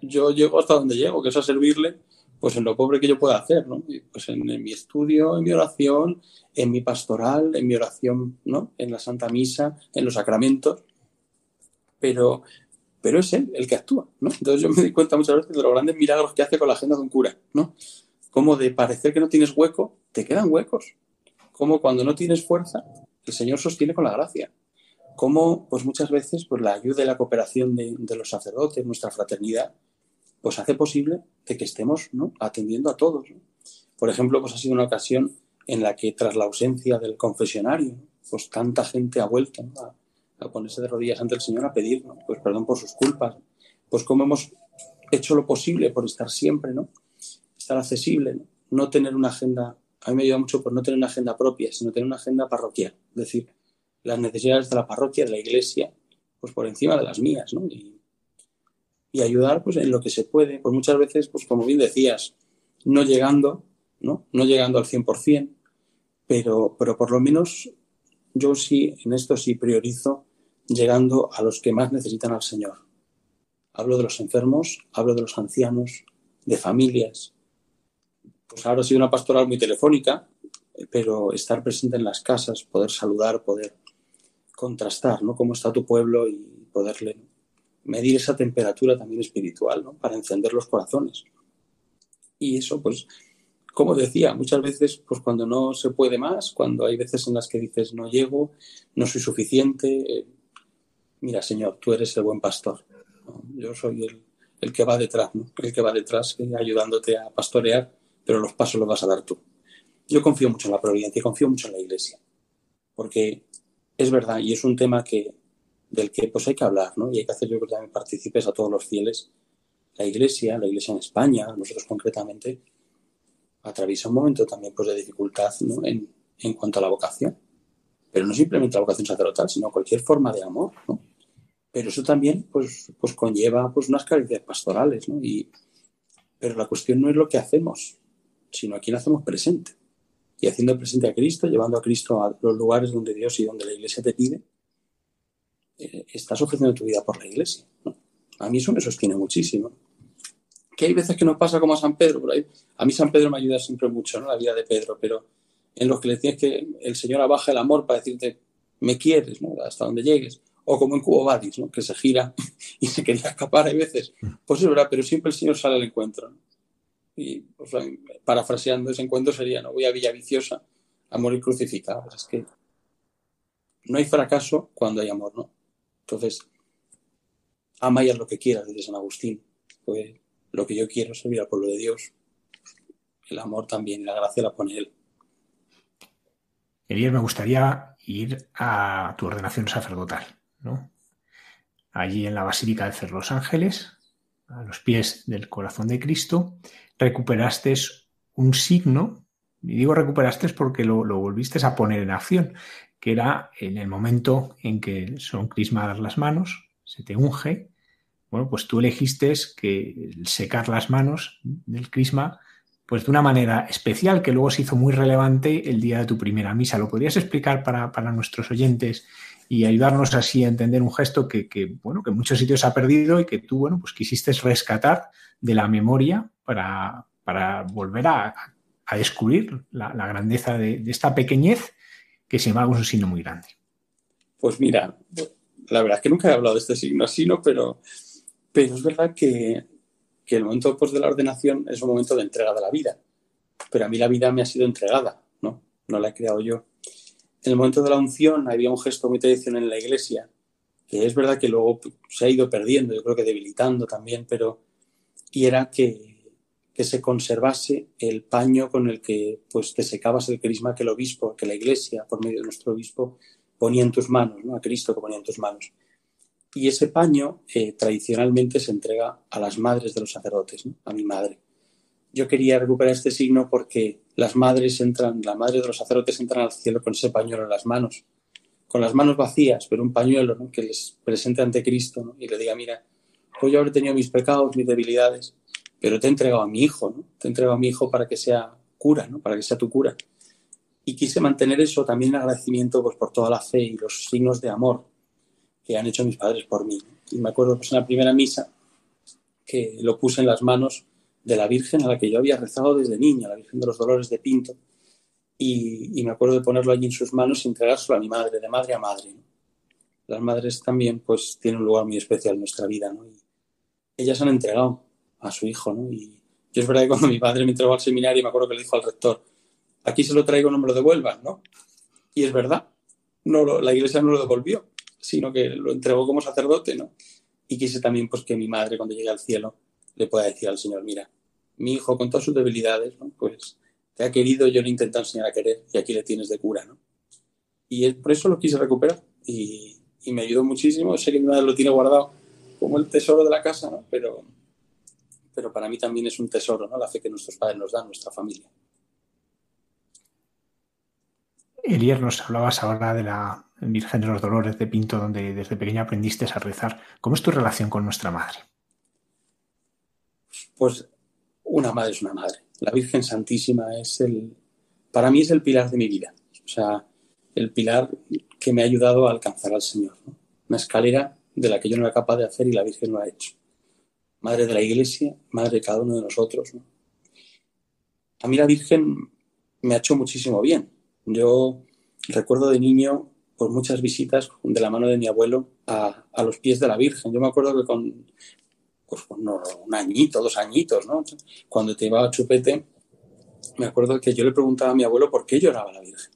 Yo llego hasta donde llego, que es a servirle pues en lo pobre que yo pueda hacer, ¿no? Pues en, en, mi estudio, en mi oración, en mi pastoral, en mi oración, ¿no? En la Santa Misa, en los sacramentos. Pero pero es él el que actúa, ¿no? Entonces yo me di cuenta muchas veces de los grandes milagros que hace con la agenda de un cura, ¿no? Como de parecer que no tienes hueco, te quedan huecos. Como cuando no tienes fuerza, el Señor sostiene con la gracia. Como, pues muchas veces, pues la ayuda y la cooperación de, los sacerdotes, nuestra fraternidad, pues hace posible de que estemos ¿no? atendiendo a todos. Por ejemplo, pues ha sido una ocasión en la que tras la ausencia del confesionario, pues tanta gente ha vuelto ¿no? a ponerse de rodillas ante el Señor a pedir, pues perdón por sus culpas, pues como hemos hecho lo posible por estar siempre, ¿no? Estar accesible, ¿no? tener una agenda, a mí me ayuda mucho por no tener una agenda propia, sino tener una agenda parroquial, es decir, las necesidades de la parroquia, de la iglesia, pues por encima de las mías, ¿no? Y, ayudar pues en lo que se puede, pues muchas veces, pues como bien decías, no llegando, ¿no? No llegando al 100%, pero, pero por lo menos yo sí, en esto sí priorizo llegando a los que más necesitan al Señor. Hablo de los enfermos, hablo de los ancianos, de familias. Pues ahora ha sido una pastoral muy telefónica, pero estar presente en las casas, poder saludar, poder contrastar, ¿no? Cómo está tu pueblo y poderle medir esa temperatura también espiritual, ¿no? Para encender los corazones. Y eso, pues, como decía, muchas veces, pues cuando no se puede más, cuando hay veces en las que dices no llego, no soy suficiente, eh, mira, Señor, tú eres el buen pastor. Yo soy el, que va detrás, el que va detrás eh, ayudándote a pastorear, pero los pasos los vas a dar tú. Yo confío mucho en la providencia confío mucho en la iglesia, porque es verdad y es un tema que del que pues hay que hablar, ¿no? Y hay que hacer yo creo que también participes a todos los fieles. La iglesia, la iglesia en España, nosotros concretamente, atraviesa un momento también pues, de dificultad en, en, cuanto a la vocación. Pero no simplemente la vocación sacerdotal, sino cualquier forma de amor. ¿no? Pero eso también pues, pues conlleva pues, unas caricias pastorales. ¿no? Y, pero la cuestión no es lo que hacemos, sino a quién hacemos presente. Y haciendo presente a Cristo, llevando a Cristo a los lugares donde Dios y donde la Iglesia te pide, eh, estás ofreciendo tu vida por la Iglesia. A mí eso me sostiene muchísimo. que hay veces que nos pasa como a San Pedro, por ahí. A mí San Pedro me ayuda siempre mucho, ¿no? La vida de Pedro, pero en los que le tienes que el Señor abaja el amor para decirte, me quieres, ¿no? Hasta donde llegues. O como en Cubo Badis, ¿no? Que se gira y se quería escapar, hay veces. Pues es verdad, pero siempre el Señor sale al encuentro. Y parafraseando ese encuentro sería, ¿no? Voy a Villa Viciosa a morir crucificado. Es que no hay fracaso cuando hay amor, ¿no? Entonces, ama y haz lo que quieras, dice San Agustín. Pues lo que yo quiero es servir al pueblo de Dios. El amor también, la gracia la pone Él. Elier, me gustaría ir a tu ordenación sacerdotal, ¿no? Allí en la Basílica de Los Ángeles, a los pies del corazón de Cristo, recuperaste un signo, y digo recuperaste porque lo, lo volviste a poner en acción, que era en el momento en que son crismadas las manos, se te unge, bueno, pues tú elegiste que secar las manos del crisma pues de una manera especial que luego se hizo muy relevante el día de tu primera misa. ¿Lo podrías explicar para, nuestros oyentes y ayudarnos así a entender un gesto que, bueno, que en muchos sitios ha perdido y que tú, bueno, pues quisiste rescatar de la memoria para, volver a, descubrir la, grandeza de, esta pequeñez que sin embargo es un signo muy grande? Pues mira, la verdad es que nunca he hablado de este signo así, ¿no? Pero, pero es verdad que que el momento después de la ordenación es un momento de entrega de la vida. Pero a mí la vida me ha sido entregada, ¿no? No la he creado yo. En el momento de la unción había un gesto muy tradicional en la iglesia, que es verdad que luego se ha ido perdiendo, yo creo que debilitando también, pero. Y era que, que se conservase el paño con el que pues te secabas el crisma que el obispo, que la iglesia, por medio de nuestro obispo, ponía en tus manos, ¿no? A Cristo que ponía en tus manos. Y ese paño eh, tradicionalmente se entrega a las madres de los sacerdotes, a mi madre. Yo quería recuperar este signo porque las madres entran, la madre de los sacerdotes entran al cielo con ese pañuelo en las manos, con las manos vacías, pero un pañuelo que les presente ante Cristo y le diga, mira, pues yo habré tenido mis pecados, mis debilidades, pero te he entregado a mi hijo, ¿no? te he entregado a mi hijo para que sea cura, ¿no? para que sea tu cura. Y quise mantener eso también en agradecimiento pues, por toda la fe y los signos de amor que han hecho mis padres por mí. Y me acuerdo pues en la primera misa que lo puse en las manos de la Virgen a la que yo había rezado desde niña, la Virgen de los Dolores de Pinto. Y, me acuerdo de ponerlo allí en sus manos y entregárselo a mi madre, de madre a madre. Las madres también pues tienen un lugar muy especial en nuestra vida. ¿no? Y ellas han entregado a su hijo. ¿no? Y yo es verdad que cuando mi padre me entregó al seminario, me acuerdo que le dijo al rector, aquí se lo traigo, no me lo devuelvan. ¿no? Y es verdad, no la iglesia no lo devolvió sino que lo entregó como sacerdote, ¿no? Y quise también pues que mi madre cuando llegue al cielo le pueda decir al Señor, mira, mi hijo con todas sus debilidades, ¿no? pues te ha querido, yo le intento enseñar a querer y aquí le tienes de cura, ¿no? Y por eso lo quise recuperar y, me ayudó muchísimo. Sé que mi madre lo tiene guardado como el tesoro de la casa, ¿no? Pero, pero para mí también es un tesoro, ¿no? La fe que nuestros padres nos dan, nuestra familia. Elier, nos hablabas ahora de la Virgen de los Dolores de Pinto, donde desde pequeña aprendiste a rezar. ¿Cómo es tu relación con nuestra madre? Pues una madre es una madre. La Virgen Santísima es el, para mí es el pilar de mi vida. O sea, el pilar que me ha ayudado a alcanzar al Señor. Una escalera de la que yo no era capaz de hacer y la Virgen lo ha hecho. Madre de la Iglesia, madre de cada uno de nosotros. A mí la Virgen me ha hecho muchísimo bien. Yo recuerdo de niño por muchas visitas de la mano de mi abuelo a, los pies de la Virgen. Yo me acuerdo que con, pues, un añito, dos añitos, ¿no? Cuando te iba a chupete, me acuerdo que yo le preguntaba a mi abuelo por qué lloraba la Virgen.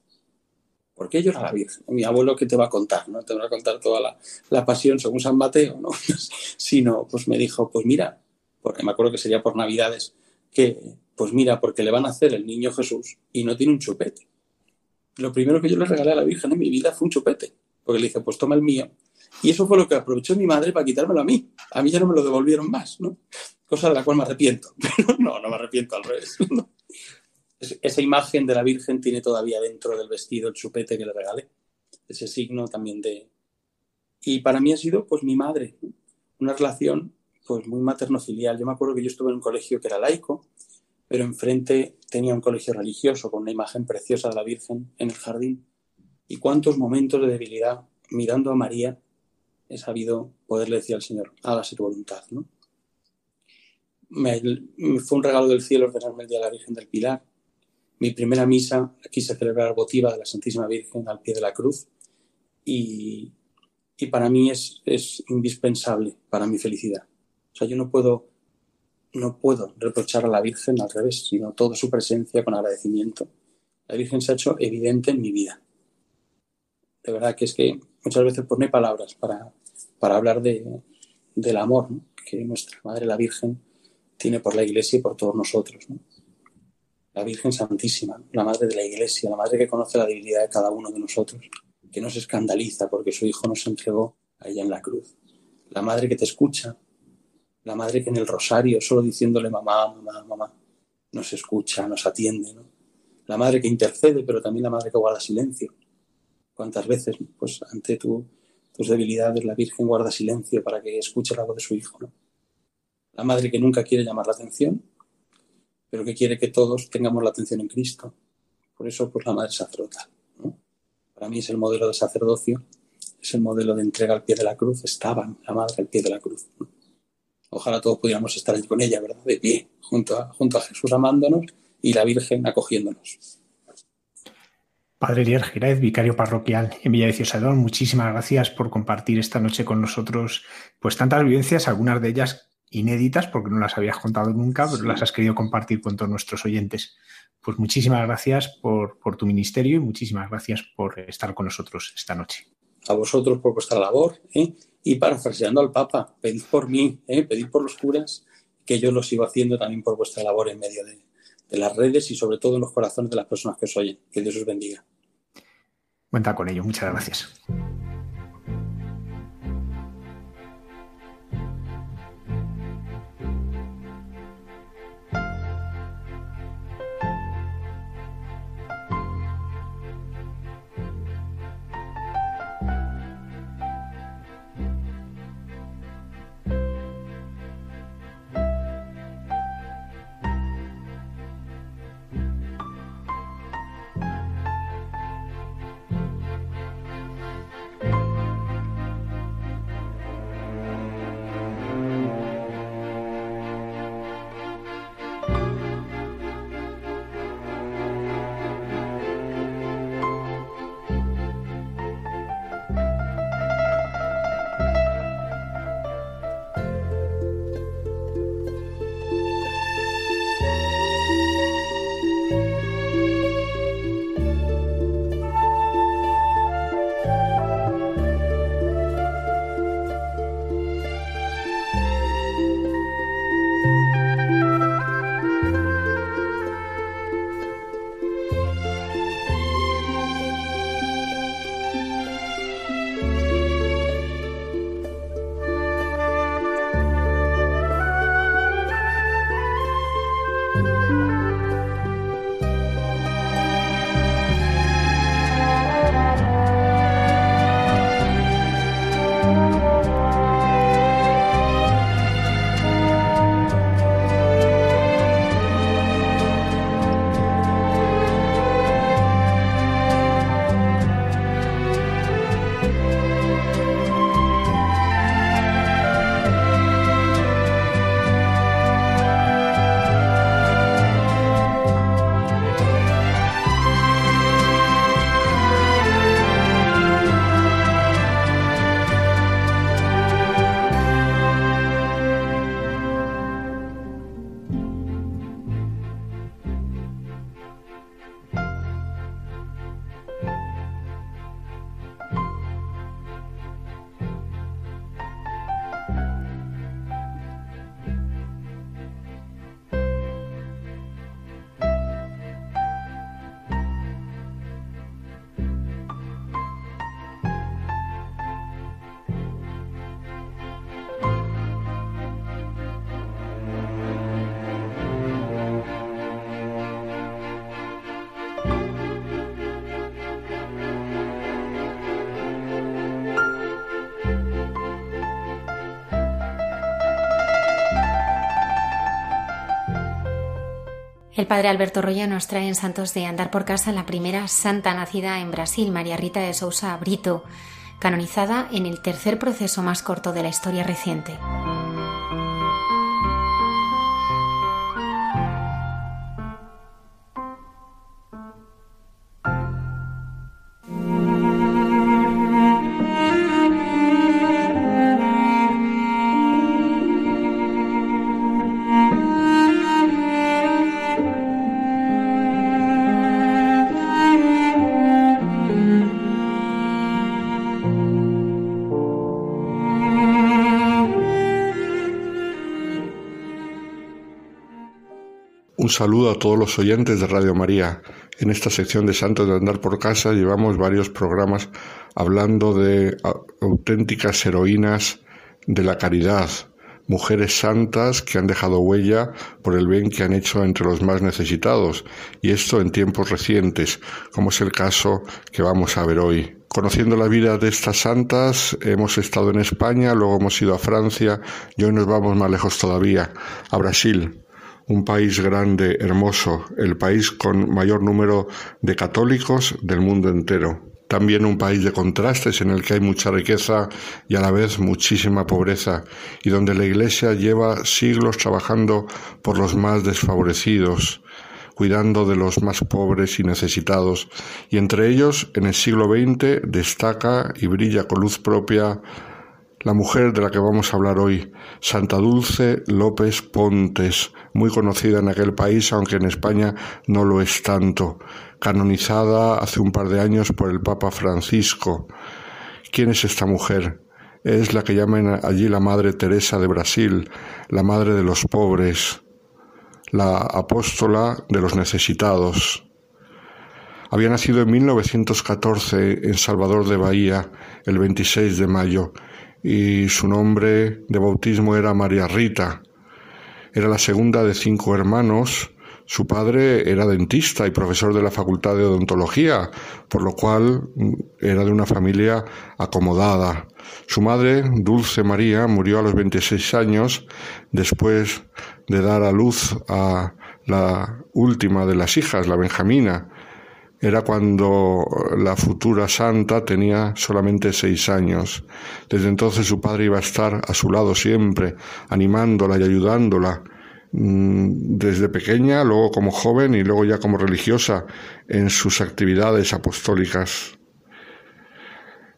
¿Por qué llora la Virgen? Mi abuelo que te va a contar, ¿no? Te va a contar toda la, la pasión según San Mateo, ¿no? Sino, pues me dijo, pues mira, porque me acuerdo que sería por Navidades, que, pues mira, porque le van a hacer el niño Jesús y no tiene un chupete lo primero que yo le regalé a la Virgen en mi vida fue un chupete, porque le dije, pues toma el mío. Y eso fue lo que aprovechó mi madre para quitármelo a mí. A mí ya no me lo devolvieron más, ¿no? Cosa de la cual me arrepiento. Pero no, no me arrepiento al revés. Esa imagen de la Virgen tiene todavía dentro del vestido el chupete que le regalé. Ese signo también de... Y para mí ha sido, pues, mi madre. Una relación, pues, muy materno-filial. Yo me acuerdo que yo estuve en un colegio que era laico pero enfrente tenía un colegio religioso con una imagen preciosa de la Virgen en el jardín. Y cuántos momentos de debilidad mirando a María he sabido poderle decir al Señor, hágase tu voluntad. ¿no? me, fue un regalo del cielo ordenarme el Día de la Virgen del Pilar. Mi primera misa la quise celebrar votiva de la Santísima Virgen al pie de la cruz y, y para mí es, es indispensable para mi felicidad. O sea, yo no puedo, no puedo reprochar a la Virgen al revés, sino toda su presencia con agradecimiento. La Virgen se ha hecho evidente en mi vida. De verdad que es que muchas veces pues no hay palabras para, para hablar de, del amor que nuestra Madre la Virgen tiene por la Iglesia y por todos nosotros. La Virgen Santísima, la Madre de la Iglesia, la Madre que conoce la debilidad de cada uno de nosotros, que no se escandaliza porque su Hijo nos entregó a ella en la cruz. La Madre que te escucha, la Madre que en el rosario, solo diciéndole mamá, mamá, mamá, nos escucha, nos atiende. La Madre que intercede, pero también la Madre que guarda silencio. ¿Cuántas veces, pues, ante tus debilidades, la Virgen guarda silencio para que escuche la voz de su Hijo? ¿no? La madre que nunca quiere llamar la atención, pero que quiere que todos tengamos la atención en Cristo. Por eso, pues la madre sacerdotal. Para mí es el modelo de sacerdocio, es el modelo de entrega al pie de la cruz. Estaban la madre al pie de la cruz. Ojalá todos pudiéramos estar allí con ella, ¿verdad? De pie, junto a, junto a Jesús amándonos y la Virgen acogiéndonos. Padre Elier Giráez, vicario parroquial en Villa de Ciosadón, muchísimas gracias por compartir esta noche con nosotros pues tantas vivencias, algunas de ellas inéditas, porque no las habías contado nunca, pero las has querido compartir con todos nuestros oyentes. Pues muchísimas gracias por, tu ministerio y muchísimas gracias por estar con nosotros esta noche. A vosotros por vuestra labor ¿eh? y parafraseando al Papa, pedid por mí, ¿eh? pedid por los curas, que yo lo sigo haciendo también por vuestra labor en medio de, de las redes y sobre todo en los corazones de las personas que os oyen. Que Dios os bendiga. Cuenta con ello. Muchas gracias. Padre Alberto Roya nos trae en Santos de Andar por Casa la primera santa nacida en Brasil, María Rita de Sousa Brito, canonizada en el tercer proceso más corto de la historia reciente. Un saludo a todos los oyentes de Radio María. En esta sección de Santos de Andar por Casa llevamos varios programas hablando de auténticas heroínas de la caridad, mujeres santas que han dejado huella por el bien que han hecho entre los más necesitados, y esto en tiempos recientes, como es el caso que vamos a ver hoy. Conociendo la vida de estas santas, hemos estado en España, luego hemos ido a Francia y hoy nos vamos más lejos todavía, a Brasil un país grande, hermoso, el país con mayor número de católicos del mundo entero. También un país de contrastes en el que hay mucha riqueza y a la vez muchísima pobreza, y donde la Iglesia lleva siglos trabajando por los más desfavorecidos, cuidando de los más pobres y necesitados, y entre ellos, en el siglo XX, destaca y brilla con luz propia la mujer de la que vamos a hablar hoy, Santa Dulce López Pontes, muy conocida en aquel país, aunque en España no lo es tanto, canonizada hace un par de años por el Papa Francisco. ¿Quién es esta mujer? Es la que llaman allí la Madre Teresa de Brasil, la Madre de los pobres, la apóstola de los necesitados. Había nacido en 1914 en Salvador de Bahía, el 26 de mayo, y su nombre de bautismo era María Rita. Era la segunda de cinco hermanos. Su padre era dentista y profesor de la Facultad de Odontología, por lo cual mm, era de una familia acomodada. Su madre, Dulce María, murió a los 26 años después de dar a luz a la última de las hijas, la Benjamina, era cuando la futura santa tenía solamente seis años. Desde entonces su padre iba a estar a su lado siempre, animándola y ayudándola, mm, desde pequeña, luego como joven y luego ya como religiosa en sus actividades apostólicas.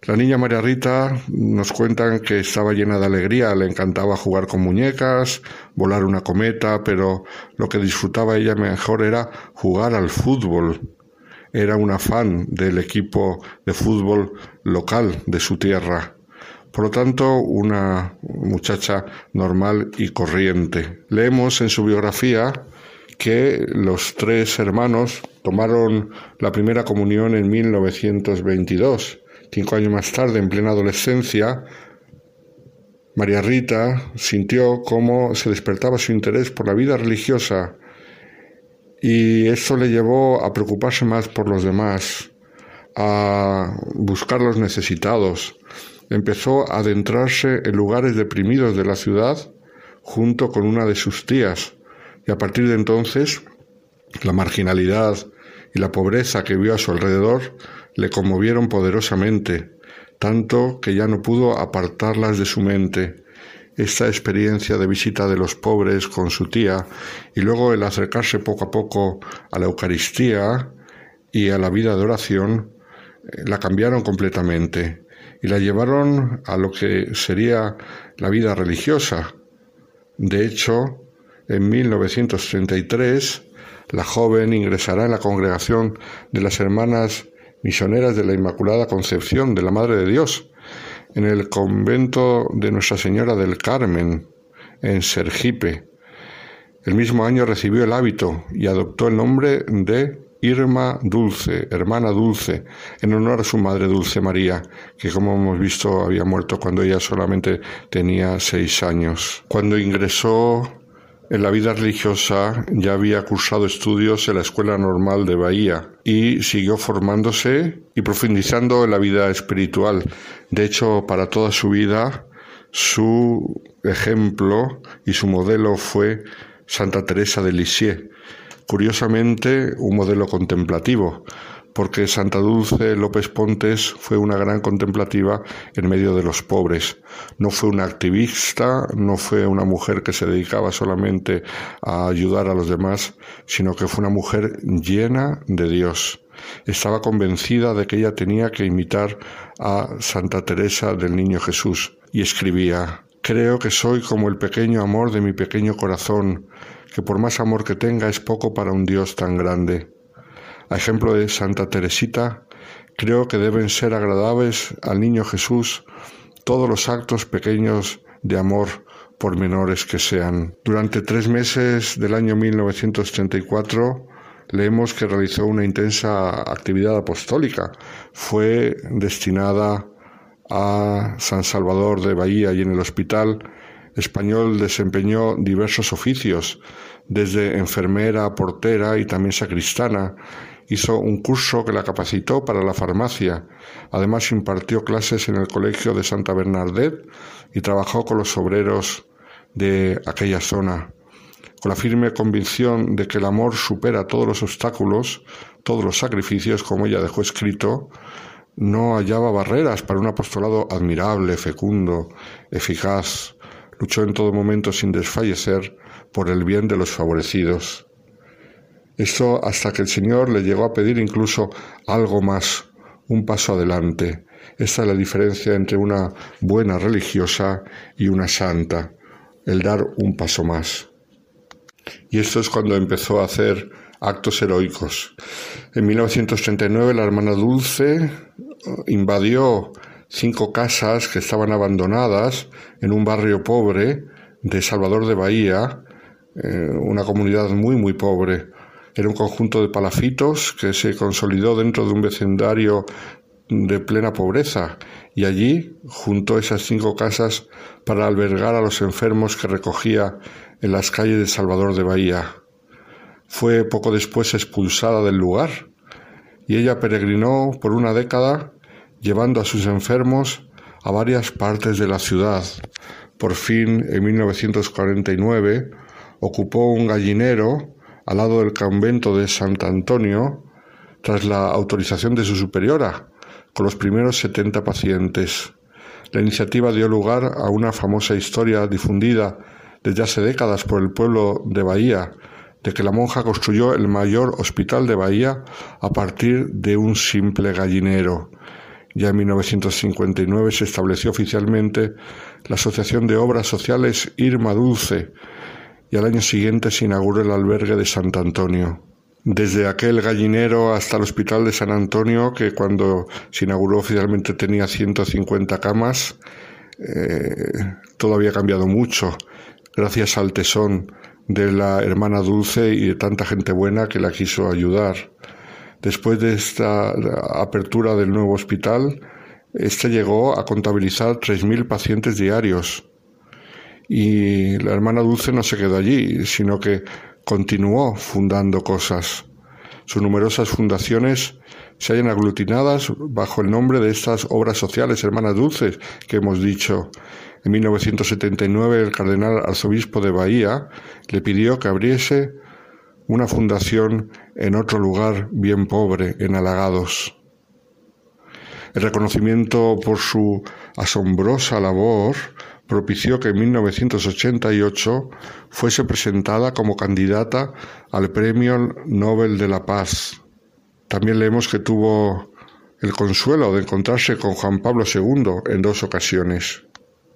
La niña María Rita nos cuentan que estaba llena de alegría, le encantaba jugar con muñecas, volar una cometa, pero lo que disfrutaba ella mejor era jugar al fútbol era una fan del equipo de fútbol local de su tierra. Por lo tanto, una muchacha normal y corriente. Leemos en su biografía que los tres hermanos tomaron la primera comunión en 1922. Cinco años más tarde, en plena adolescencia, María Rita sintió cómo se despertaba su interés por la vida religiosa y eso le llevó a preocuparse más por los demás, a buscar los necesitados. Empezó a adentrarse en lugares deprimidos de la ciudad junto con una de sus tías y a partir de entonces la marginalidad y la pobreza que vio a su alrededor le conmovieron poderosamente, tanto que ya no pudo apartarlas de su mente esta experiencia de visita de los pobres con su tía y luego el acercarse poco a poco a la Eucaristía y a la vida de oración, eh, la cambiaron completamente y la llevaron a lo que sería la vida religiosa. De hecho, en 1933, la joven ingresará en la congregación de las Hermanas Misioneras de la Inmaculada Concepción de la Madre de Dios, en el convento de Nuestra Señora del Carmen, en Sergipe. El mismo año recibió el hábito y adoptó el nombre de Irma Dulce, hermana Dulce, en honor a su madre Dulce María, que como hemos visto había muerto cuando ella solamente tenía seis años. Cuando ingresó en la vida religiosa ya había cursado estudios en la Escuela Normal de Bahía y siguió formándose y profundizando en la vida espiritual. De hecho, para toda su vida, su ejemplo y su modelo fue Santa Teresa de Lisieux. Curiosamente, un modelo contemplativo, porque Santa Dulce López Pontes fue una gran contemplativa en medio de los pobres. No fue una activista, no fue una mujer que se dedicaba solamente a ayudar a los demás, sino que fue una mujer llena de Dios. Estaba convencida de que ella tenía que imitar a Santa Teresa del Niño Jesús y escribía Creo que soy como el pequeño amor de mi pequeño corazón, que por más amor que tenga es poco para un Dios tan grande. A ejemplo de Santa Teresita, creo que deben ser agradables al niño Jesús todos los actos pequeños de amor, por menores que sean. Durante tres meses del año 1934 leemos que realizó una intensa actividad apostólica. Fue destinada a San Salvador de Bahía y en el hospital español desempeñó diversos oficios, desde enfermera, portera y también sacristana. Hizo un curso que la capacitó para la farmacia. Además impartió clases en el Colegio de Santa Bernardet y trabajó con los obreros de aquella zona. Con la firme convicción de que el amor supera todos los obstáculos, todos los sacrificios, como ella dejó escrito, no hallaba barreras para un apostolado admirable, fecundo, eficaz. Luchó en todo momento sin desfallecer por el bien de los favorecidos. Esto hasta que el Señor le llegó a pedir incluso algo más, un paso adelante. Esta es la diferencia entre una buena religiosa y una santa, el dar un paso más. Y esto es cuando empezó a hacer actos heroicos. En 1939 la hermana Dulce invadió cinco casas que estaban abandonadas en un barrio pobre de Salvador de Bahía, eh, una comunidad muy muy pobre. Era un conjunto de palafitos que se consolidó dentro de un vecindario de plena pobreza y allí juntó esas cinco casas para albergar a los enfermos que recogía en las calles de Salvador de Bahía. Fue poco después expulsada del lugar y ella peregrinó por una década llevando a sus enfermos a varias partes de la ciudad. Por fin, en 1949, ocupó un gallinero al lado del convento de Sant Antonio tras la autorización de su superiora, con los primeros 70 pacientes. La iniciativa dio lugar a una famosa historia difundida desde hace décadas por el pueblo de Bahía, de que la monja construyó el mayor hospital de Bahía a partir de un simple gallinero. Ya en 1959 se estableció oficialmente la Asociación de Obras Sociales Irma Dulce y al año siguiente se inauguró el albergue de Sant Antonio. Desde aquel gallinero hasta el Hospital de San Antonio, que cuando se inauguró oficialmente tenía 150 camas, eh, todo había cambiado mucho, gracias al tesón de la hermana Dulce y de tanta gente buena que la quiso ayudar. Después de esta apertura del nuevo hospital, este llegó a contabilizar 3.000 pacientes diarios. Y la hermana Dulce no se quedó allí, sino que continuó fundando cosas. Sus numerosas fundaciones se hallan aglutinadas bajo el nombre de estas obras sociales hermanas dulces que hemos dicho. En 1979 el cardenal arzobispo de Bahía le pidió que abriese una fundación en otro lugar bien pobre, en Alagados. El reconocimiento por su asombrosa labor propició que en 1988 fuese presentada como candidata al Premio Nobel de la Paz. También leemos que tuvo el consuelo de encontrarse con Juan Pablo II en dos ocasiones.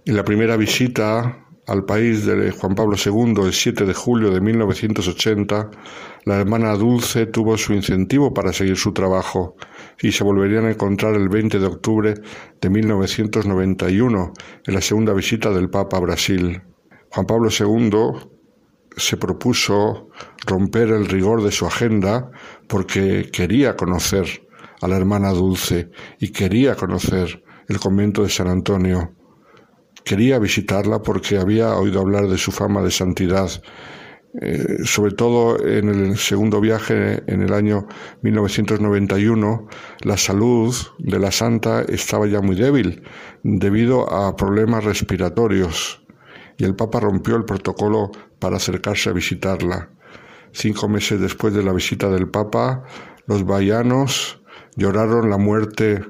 En la primera visita al país de Juan Pablo II el 7 de julio de 1980, la hermana Dulce tuvo su incentivo para seguir su trabajo y se volverían a encontrar el 20 de octubre de 1991 en la segunda visita del Papa a Brasil. Juan Pablo II se propuso romper el rigor de su agenda porque quería conocer a la hermana Dulce y quería conocer el convento de San Antonio. Quería visitarla porque había oído hablar de su fama de santidad, eh, sobre todo en el segundo viaje en el año 1991, la salud de la santa estaba ya muy débil debido a problemas respiratorios y el Papa rompió el protocolo para acercarse a visitarla. Cinco meses después de la visita del Papa, los bahianos lloraron la muerte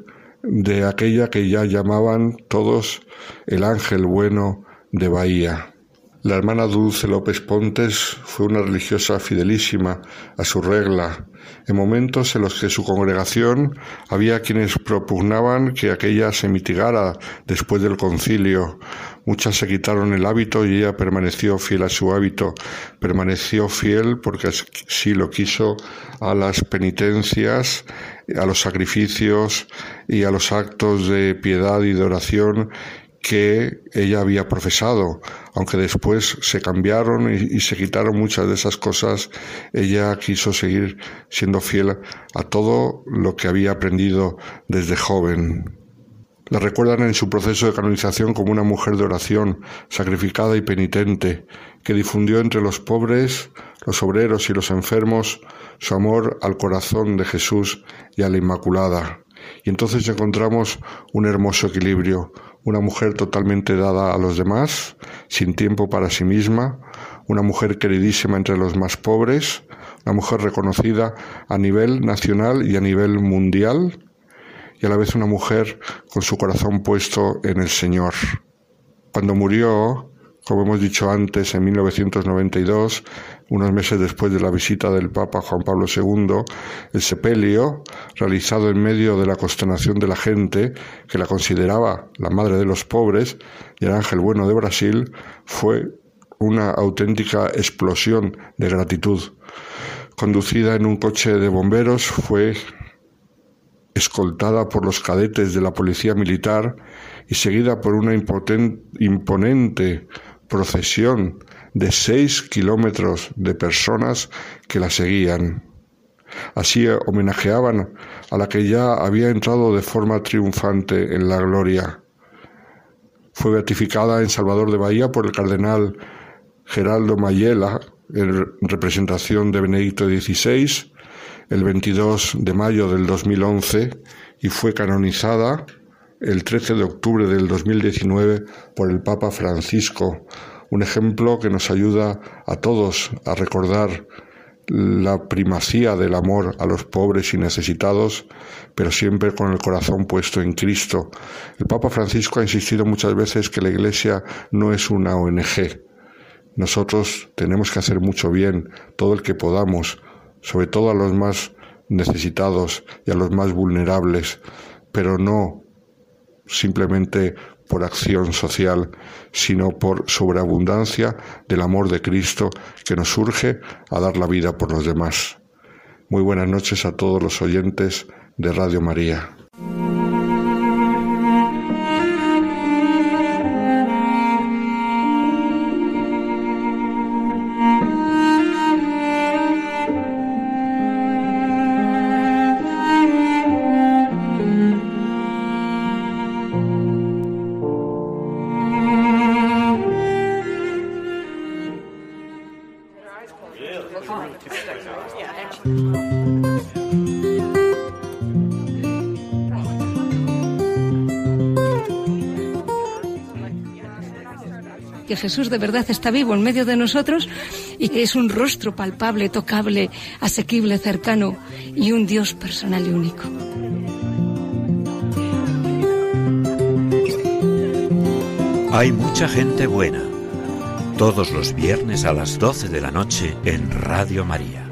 de aquella que ya llamaban todos el ángel bueno de Bahía. La hermana Dulce López Pontes fue una religiosa fidelísima a su regla, en momentos en los que su congregación había quienes propugnaban que aquella se mitigara después del concilio. Muchas se quitaron el hábito y ella permaneció fiel a su hábito, permaneció fiel porque así lo quiso a las penitencias, a los sacrificios y a los actos de piedad y de oración que ella había profesado, aunque después se cambiaron y, se quitaron muchas de esas cosas, ella quiso seguir siendo fiel a todo lo que había aprendido desde joven. La recuerdan en su proceso de canonización como una mujer de oración, sacrificada y penitente, que difundió entre los pobres, los obreros y los enfermos su amor al corazón de Jesús y a la Inmaculada. Y entonces encontramos un hermoso equilibrio, una mujer totalmente dada a los demás, sin tiempo para sí misma, una mujer queridísima entre los más pobres, una mujer reconocida a nivel nacional y a nivel mundial, y a la vez una mujer con su corazón puesto en el Señor. Cuando murió, como hemos dicho antes, en 1992, unos meses después de la visita del Papa Juan Pablo II, el sepelio, realizado en medio de la consternación de la gente, que la consideraba la madre de los pobres y el ángel bueno de Brasil, fue una auténtica explosión de gratitud. Conducida en un coche de bomberos, fue escoltada por los cadetes de la policía militar y seguida por una imponente procesión de seis kilómetros de personas que la seguían. Así homenajeaban a la que ya había entrado de forma triunfante en la gloria. Fue beatificada en Salvador de Bahía por el cardenal Geraldo Mayela en representación de Benedicto XVI el 22 de mayo del 2011 y fue canonizada el 13 de octubre del 2019 por el Papa Francisco, un ejemplo que nos ayuda a todos a recordar la primacía del amor a los pobres y necesitados, pero siempre con el corazón puesto en Cristo. El Papa Francisco ha insistido muchas veces que la Iglesia no es una ONG. Nosotros tenemos que hacer mucho bien, todo el que podamos, sobre todo a los más necesitados y a los más vulnerables, pero no simplemente por acción social, sino por sobreabundancia del amor de Cristo que nos urge a dar la vida por los demás. Muy buenas noches a todos los oyentes de Radio María. Jesús de verdad está vivo en medio de nosotros y que es un rostro palpable, tocable, asequible, cercano y un Dios personal y único. Hay mucha gente buena. Todos los viernes a las 12 de la noche en Radio María.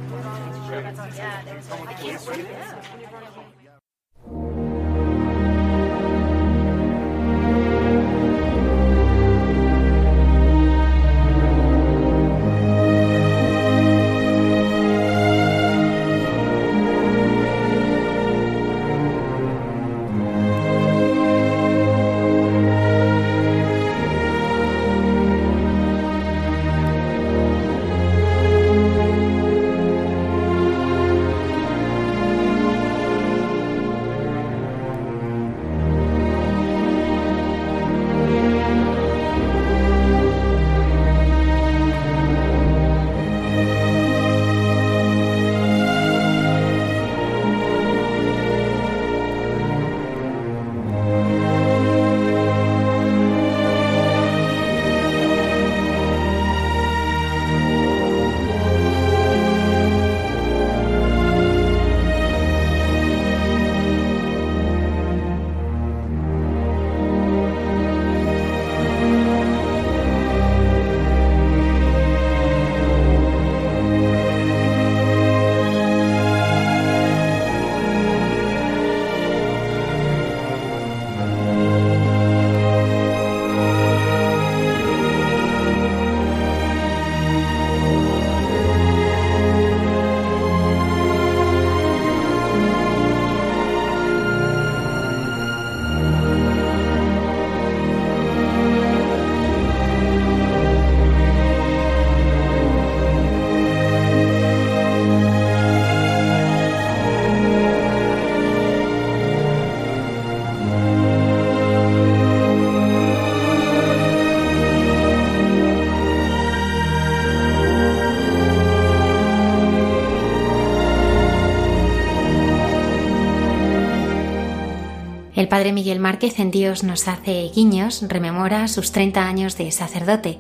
El padre Miguel Márquez en Dios nos hace guiños, rememora sus 30 años de sacerdote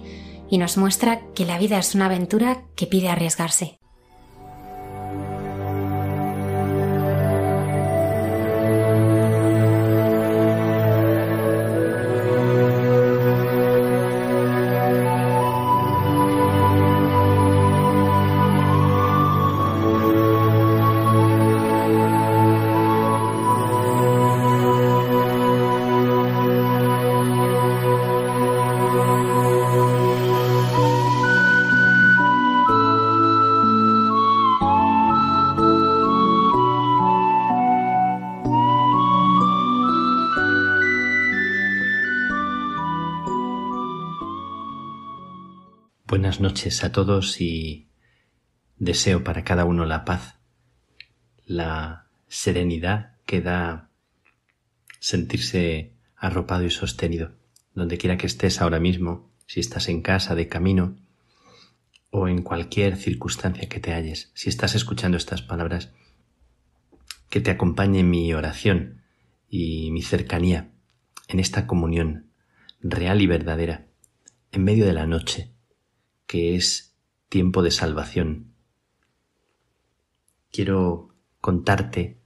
y nos muestra que la vida es una aventura que pide arriesgarse. Buenas noches a todos y deseo para cada uno la paz, la serenidad que da sentirse arropado y sostenido, donde quiera que estés ahora mismo, si estás en casa, de camino, o en cualquier circunstancia que te halles, si estás escuchando estas palabras, que te acompañe mi oración y mi cercanía en esta comunión real y verdadera, en medio de la noche, que es tiempo de salvación. Quiero contarte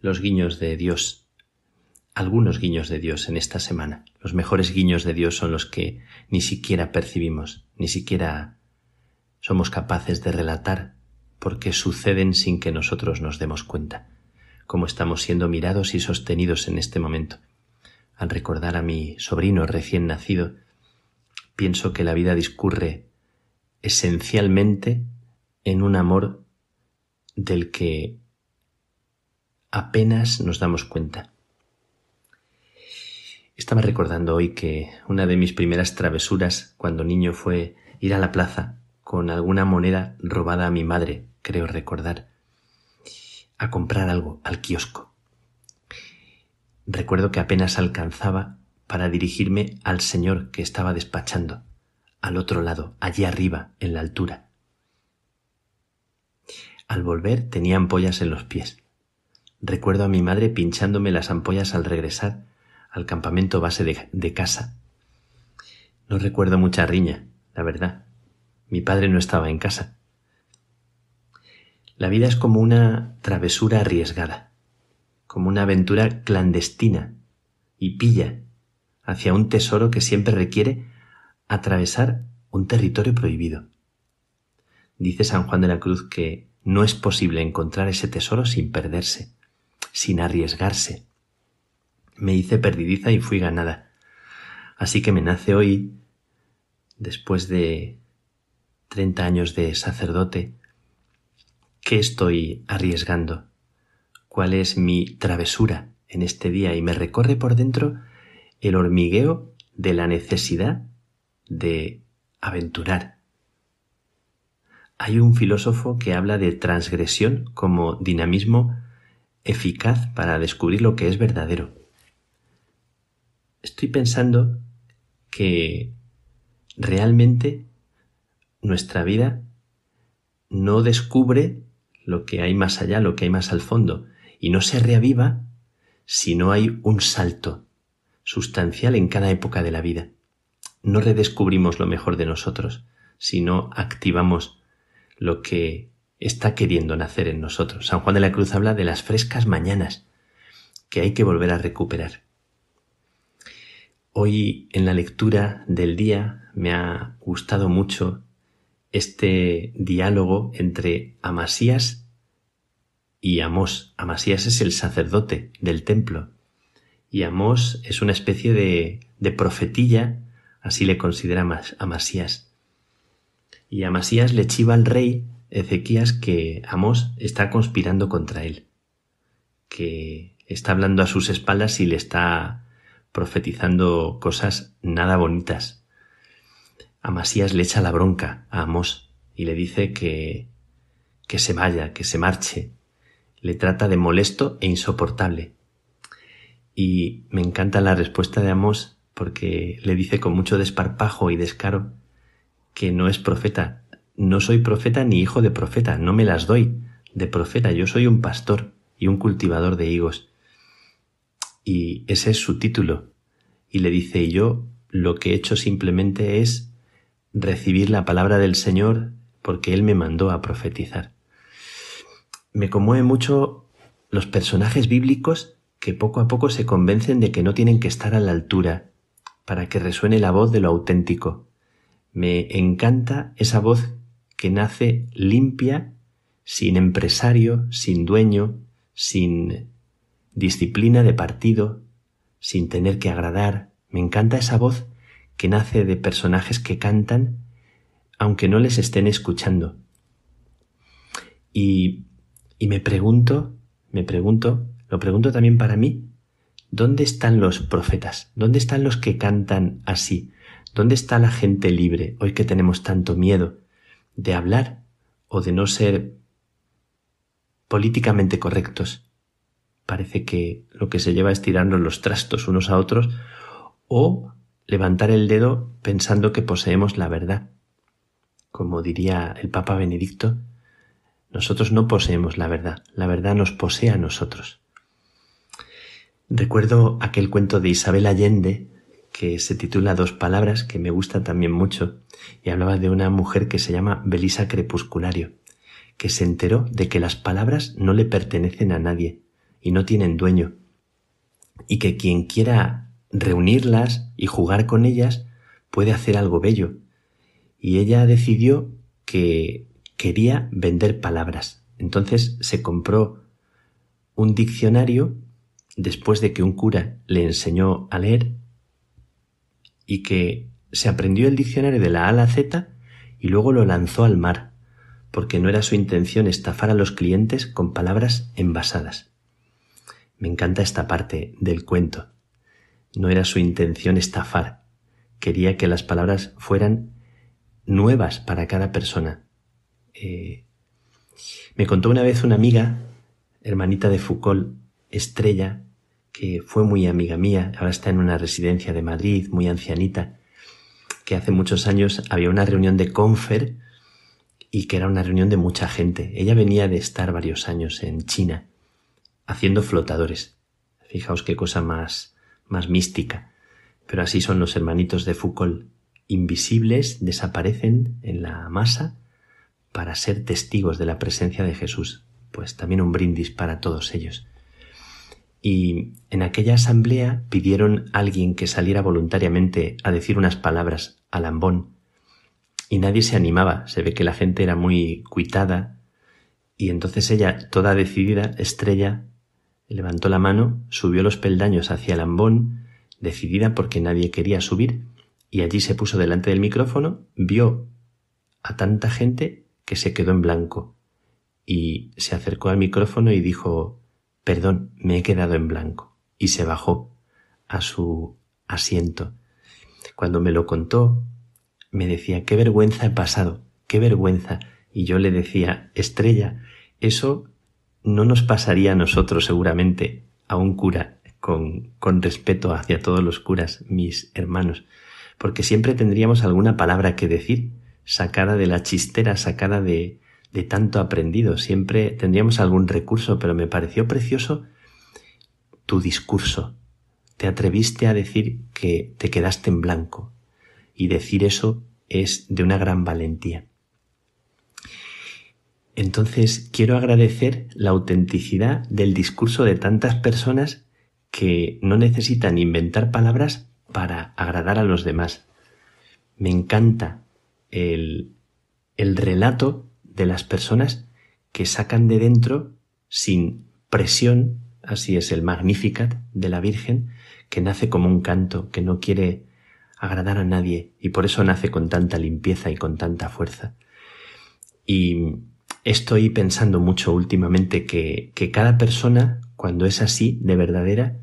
los guiños de Dios, algunos guiños de Dios en esta semana. Los mejores guiños de Dios son los que ni siquiera percibimos, ni siquiera somos capaces de relatar, porque suceden sin que nosotros nos demos cuenta, como estamos siendo mirados y sostenidos en este momento. Al recordar a mi sobrino recién nacido, pienso que la vida discurre esencialmente en un amor del que apenas nos damos cuenta. Estaba recordando hoy que una de mis primeras travesuras cuando niño fue ir a la plaza con alguna moneda robada a mi madre, creo recordar, a comprar algo al kiosco. Recuerdo que apenas alcanzaba para dirigirme al señor que estaba despachando al otro lado, allí arriba, en la altura. Al volver tenía ampollas en los pies. Recuerdo a mi madre pinchándome las ampollas al regresar al campamento base de, de casa. No recuerdo mucha riña, la verdad. Mi padre no estaba en casa. La vida es como una travesura arriesgada, como una aventura clandestina y pilla hacia un tesoro que siempre requiere atravesar un territorio prohibido. Dice San Juan de la Cruz que no es posible encontrar ese tesoro sin perderse, sin arriesgarse. Me hice perdidiza y fui ganada. Así que me nace hoy, después de treinta años de sacerdote, ¿qué estoy arriesgando? ¿Cuál es mi travesura en este día? Y me recorre por dentro el hormigueo de la necesidad de aventurar. Hay un filósofo que habla de transgresión como dinamismo eficaz para descubrir lo que es verdadero. Estoy pensando que realmente nuestra vida no descubre lo que hay más allá, lo que hay más al fondo, y no se reaviva si no hay un salto sustancial en cada época de la vida no redescubrimos lo mejor de nosotros, sino activamos lo que está queriendo nacer en nosotros. San Juan de la Cruz habla de las frescas mañanas que hay que volver a recuperar. Hoy en la lectura del día me ha gustado mucho este diálogo entre Amasías y Amós. Amasías es el sacerdote del templo y Amós es una especie de, de profetilla Así le considera Amasías. Y Amasías le chiva al rey Ezequías que Amós está conspirando contra él, que está hablando a sus espaldas y le está profetizando cosas nada bonitas. Amasías le echa la bronca a Amós y le dice que que se vaya, que se marche. Le trata de molesto e insoportable. Y me encanta la respuesta de Amós porque le dice con mucho desparpajo y descaro que no es profeta. No soy profeta ni hijo de profeta, no me las doy de profeta, yo soy un pastor y un cultivador de higos. y ese es su título. Y le dice, y yo lo que he hecho simplemente es recibir la palabra del Señor porque Él me mandó a profetizar. Me conmueve mucho los personajes bíblicos que poco a poco se convencen de que no tienen que estar a la altura para que resuene la voz de lo auténtico. Me encanta esa voz que nace limpia, sin empresario, sin dueño, sin disciplina de partido, sin tener que agradar. Me encanta esa voz que nace de personajes que cantan aunque no les estén escuchando. Y, y me pregunto, me pregunto, lo pregunto también para mí, ¿dónde están los profetas? ¿Dónde están los que cantan así? ¿Dónde está la gente libre hoy que tenemos tanto miedo de hablar o de no ser políticamente correctos? Parece que lo que se lleva es tirarnos los trastos unos a otros o levantar el dedo pensando que poseemos la verdad. Como diría el Papa Benedicto, nosotros no poseemos la verdad, la verdad nos posee a nosotros. Recuerdo aquel cuento de Isabel Allende que se titula Dos palabras, que me gusta también mucho, y hablaba de una mujer que se llama Belisa Crepusculario, que se enteró de que las palabras no le pertenecen a nadie y no tienen dueño, y que quien quiera reunirlas y jugar con ellas puede hacer algo bello. Y ella decidió que quería vender palabras. Entonces se compró un diccionario después de que un cura le enseñó a leer y que se aprendió el diccionario de la A a la Z y luego lo lanzó al mar, porque no era su intención estafar a los clientes con palabras envasadas. Me encanta esta parte del cuento. No era su intención estafar. Quería que las palabras fueran nuevas para cada persona. Eh, me contó una vez una amiga, hermanita de Foucault, Estrella, que fue muy amiga mía, ahora está en una residencia de Madrid, muy ancianita, que hace muchos años había una reunión de Confer y que era una reunión de mucha gente. Ella venía de estar varios años en China haciendo flotadores. Fijaos qué cosa más, más mística. Pero así son los hermanitos de Foucault. Invisibles desaparecen en la masa para ser testigos de la presencia de Jesús. Pues también un brindis para todos ellos. Y en aquella asamblea pidieron a alguien que saliera voluntariamente a decir unas palabras a Lambón. Y nadie se animaba. Se ve que la gente era muy cuitada. Y entonces ella, toda decidida, estrella, levantó la mano, subió los peldaños hacia el ambón, decidida porque nadie quería subir, y allí se puso delante del micrófono, vio a tanta gente que se quedó en blanco, y se acercó al micrófono y dijo Perdón, me he quedado en blanco, y se bajó a su asiento. Cuando me lo contó, me decía Qué vergüenza he pasado, qué vergüenza. Y yo le decía Estrella, eso no nos pasaría a nosotros seguramente, a un cura, con, con respeto hacia todos los curas, mis hermanos, porque siempre tendríamos alguna palabra que decir, sacada de la chistera, sacada de, de tanto aprendido, siempre tendríamos algún recurso, pero me pareció precioso tu discurso. Te atreviste a decir que te quedaste en blanco, y decir eso es de una gran valentía. Entonces quiero agradecer la autenticidad del discurso de tantas personas que no necesitan inventar palabras para agradar a los demás. Me encanta el, el relato de las personas que sacan de dentro sin presión, así es el Magnificat de la Virgen, que nace como un canto, que no quiere agradar a nadie y por eso nace con tanta limpieza y con tanta fuerza. Y Estoy pensando mucho últimamente que, que cada persona, cuando es así, de verdadera,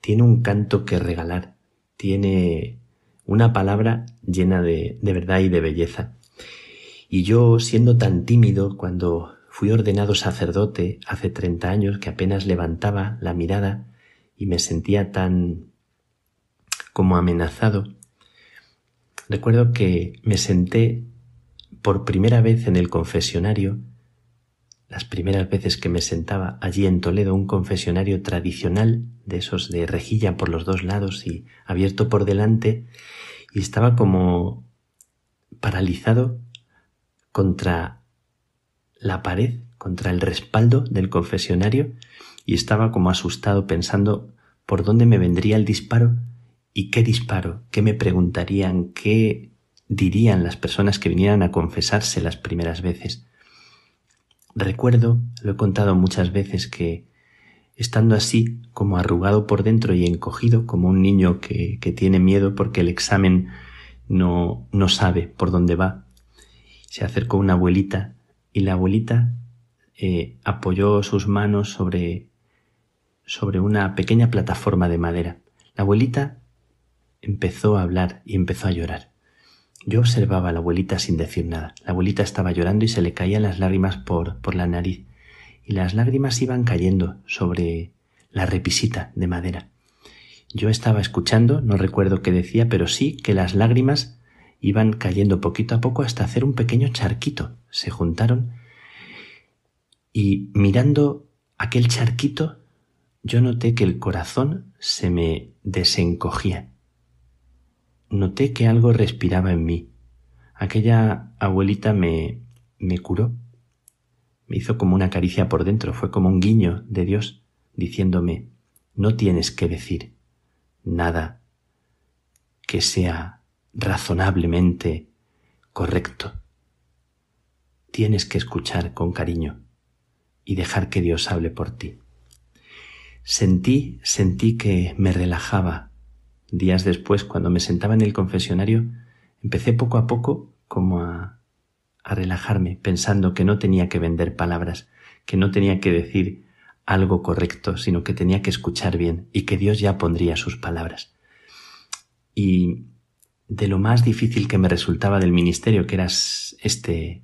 tiene un canto que regalar, tiene una palabra llena de, de, verdad y de belleza. Y yo, siendo tan tímido cuando fui ordenado sacerdote hace 30 años, que apenas levantaba la mirada y me sentía tan como amenazado, recuerdo que me senté por primera vez en el confesionario las primeras veces que me sentaba allí en Toledo, un confesionario tradicional, de esos de rejilla por los dos lados y abierto por delante, y estaba como paralizado contra la pared, contra el respaldo del confesionario, y estaba como asustado pensando por dónde me vendría el disparo y qué disparo, qué me preguntarían, qué dirían las personas que vinieran a confesarse las primeras veces. Recuerdo, lo he contado muchas veces, que estando así, como arrugado por dentro y encogido, como un niño que, que tiene miedo porque el examen no, no sabe por dónde va, se acercó una abuelita y la abuelita eh, apoyó sus manos sobre, sobre una pequeña plataforma de madera. La abuelita empezó a hablar y empezó a llorar. Yo observaba a la abuelita sin decir nada. La abuelita estaba llorando y se le caían las lágrimas por, por la nariz. Y las lágrimas iban cayendo sobre la repisita de madera. Yo estaba escuchando, no recuerdo qué decía, pero sí que las lágrimas iban cayendo poquito a poco hasta hacer un pequeño charquito. Se juntaron y mirando aquel charquito yo noté que el corazón se me desencogía noté que algo respiraba en mí. Aquella abuelita me, me curó, me hizo como una caricia por dentro, fue como un guiño de Dios diciéndome, no tienes que decir nada que sea razonablemente correcto. Tienes que escuchar con cariño y dejar que Dios hable por ti. Sentí, sentí que me relajaba Días después, cuando me sentaba en el confesionario, empecé poco a poco como a, a relajarme, pensando que no tenía que vender palabras, que no tenía que decir algo correcto, sino que tenía que escuchar bien y que Dios ya pondría sus palabras. Y de lo más difícil que me resultaba del ministerio, que era este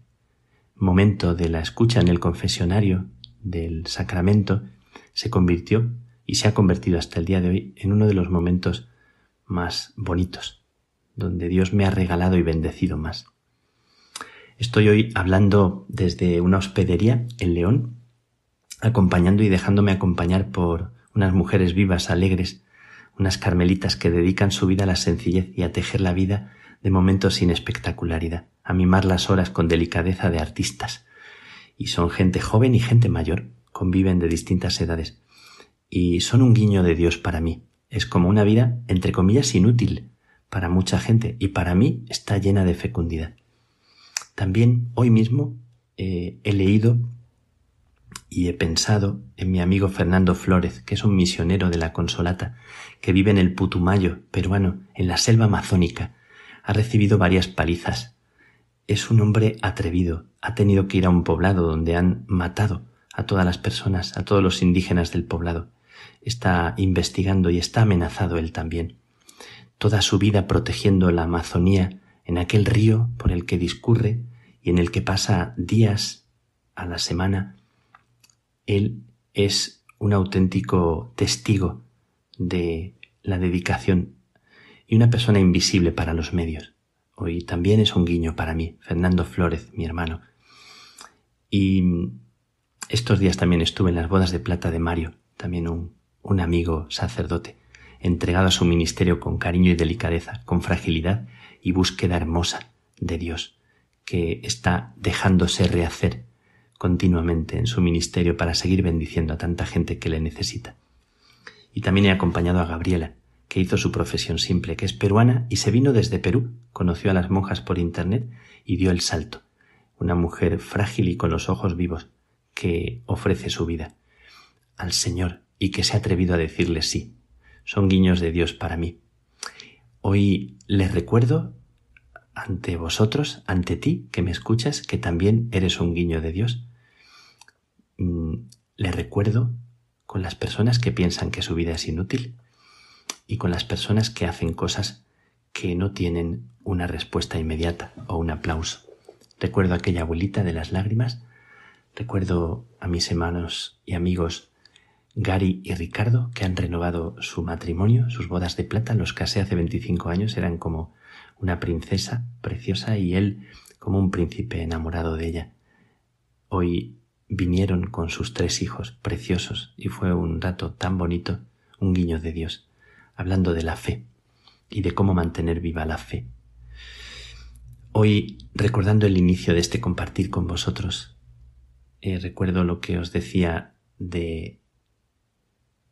momento de la escucha en el confesionario del sacramento, se convirtió y se ha convertido hasta el día de hoy en uno de los momentos más bonitos, donde Dios me ha regalado y bendecido más. Estoy hoy hablando desde una hospedería en León, acompañando y dejándome acompañar por unas mujeres vivas, alegres, unas carmelitas que dedican su vida a la sencillez y a tejer la vida de momentos sin espectacularidad, a mimar las horas con delicadeza de artistas. Y son gente joven y gente mayor, conviven de distintas edades. Y son un guiño de Dios para mí, es como una vida, entre comillas, inútil para mucha gente y para mí está llena de fecundidad. También hoy mismo eh, he leído y he pensado en mi amigo Fernando Flórez, que es un misionero de la Consolata, que vive en el Putumayo, peruano, en la selva amazónica. Ha recibido varias palizas. Es un hombre atrevido. Ha tenido que ir a un poblado donde han matado a todas las personas, a todos los indígenas del poblado está investigando y está amenazado él también. Toda su vida protegiendo la Amazonía en aquel río por el que discurre y en el que pasa días a la semana, él es un auténtico testigo de la dedicación y una persona invisible para los medios. Hoy también es un guiño para mí, Fernando Flórez, mi hermano. Y estos días también estuve en las bodas de plata de Mario, también un, un amigo sacerdote, entregado a su ministerio con cariño y delicadeza, con fragilidad y búsqueda hermosa de Dios, que está dejándose rehacer continuamente en su ministerio para seguir bendiciendo a tanta gente que le necesita. Y también he acompañado a Gabriela, que hizo su profesión simple, que es peruana y se vino desde Perú, conoció a las monjas por internet y dio el salto. Una mujer frágil y con los ojos vivos, que ofrece su vida al Señor y que se ha atrevido a decirle sí. Son guiños de Dios para mí. Hoy les recuerdo ante vosotros, ante ti que me escuchas, que también eres un guiño de Dios. Mm, le recuerdo con las personas que piensan que su vida es inútil y con las personas que hacen cosas que no tienen una respuesta inmediata o un aplauso. Recuerdo a aquella abuelita de las lágrimas, recuerdo a mis hermanos y amigos Gary y Ricardo, que han renovado su matrimonio, sus bodas de plata, los casé hace 25 años, eran como una princesa preciosa y él como un príncipe enamorado de ella. Hoy vinieron con sus tres hijos preciosos y fue un rato tan bonito, un guiño de Dios, hablando de la fe y de cómo mantener viva la fe. Hoy, recordando el inicio de este compartir con vosotros, eh, recuerdo lo que os decía de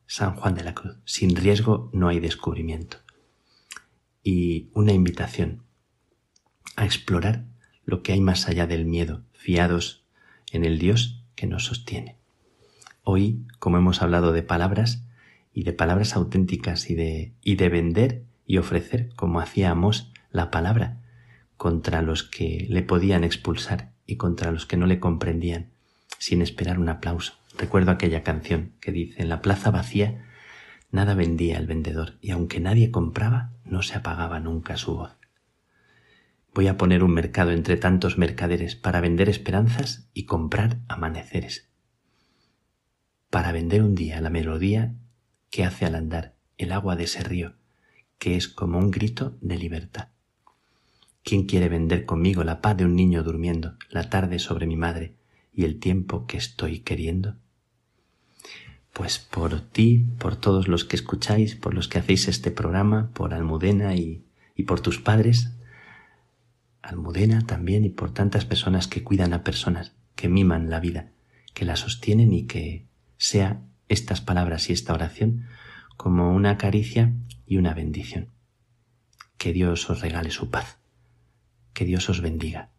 San Juan de la Cruz. Sin riesgo no hay descubrimiento. Y una invitación a explorar lo que hay más allá del miedo, fiados en el Dios que nos sostiene. Hoy, como hemos hablado de palabras y de palabras auténticas y de, y de vender y ofrecer, como hacíamos, la palabra contra los que le podían expulsar y contra los que no le comprendían, sin esperar un aplauso. Recuerdo aquella canción que dice, en la plaza vacía nada vendía el vendedor y aunque nadie compraba, no se apagaba nunca su voz. Voy a poner un mercado entre tantos mercaderes para vender esperanzas y comprar amaneceres. Para vender un día la melodía que hace al andar el agua de ese río, que es como un grito de libertad. ¿Quién quiere vender conmigo la paz de un niño durmiendo, la tarde sobre mi madre y el tiempo que estoy queriendo? Pues por ti, por todos los que escucháis, por los que hacéis este programa, por Almudena y, y por tus padres, Almudena también y por tantas personas que cuidan a personas, que miman la vida, que la sostienen y que sea estas palabras y esta oración como una caricia y una bendición. Que Dios os regale su paz. Que Dios os bendiga.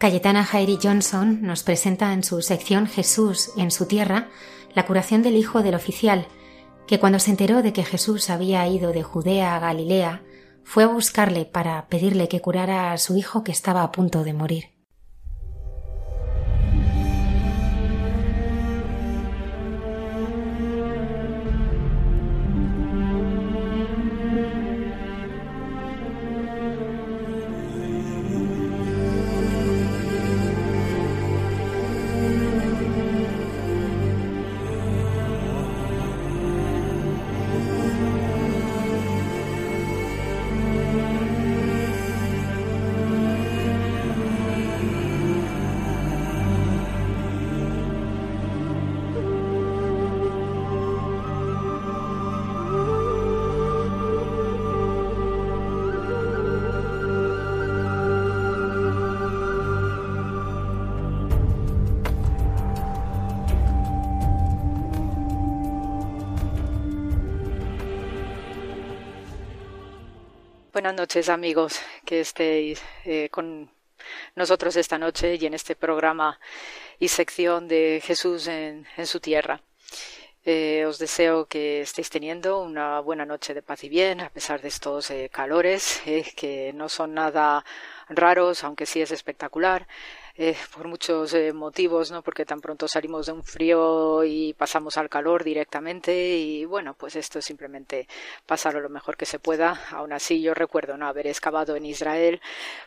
Cayetana Jairi Johnson nos presenta en su sección Jesús en su tierra la curación del hijo del oficial, que cuando se enteró de que Jesús había ido de Judea a Galilea, fue a buscarle para pedirle que curara a su hijo que estaba a punto de morir. Buenas noches amigos que estéis eh, con nosotros esta noche y en este programa y sección de Jesús en, su tierra. Eh, os deseo que estéis teniendo una buena noche de paz y bien a pesar de estos eh, calores que no son nada raros, aunque sí es espectacular. Eh, por muchos eh, motivos, ¿no? Porque tan pronto salimos de un frío y pasamos al calor directamente y bueno, pues esto es simplemente pasarlo lo mejor que se pueda. Aún así, yo recuerdo no haber excavado en Israel,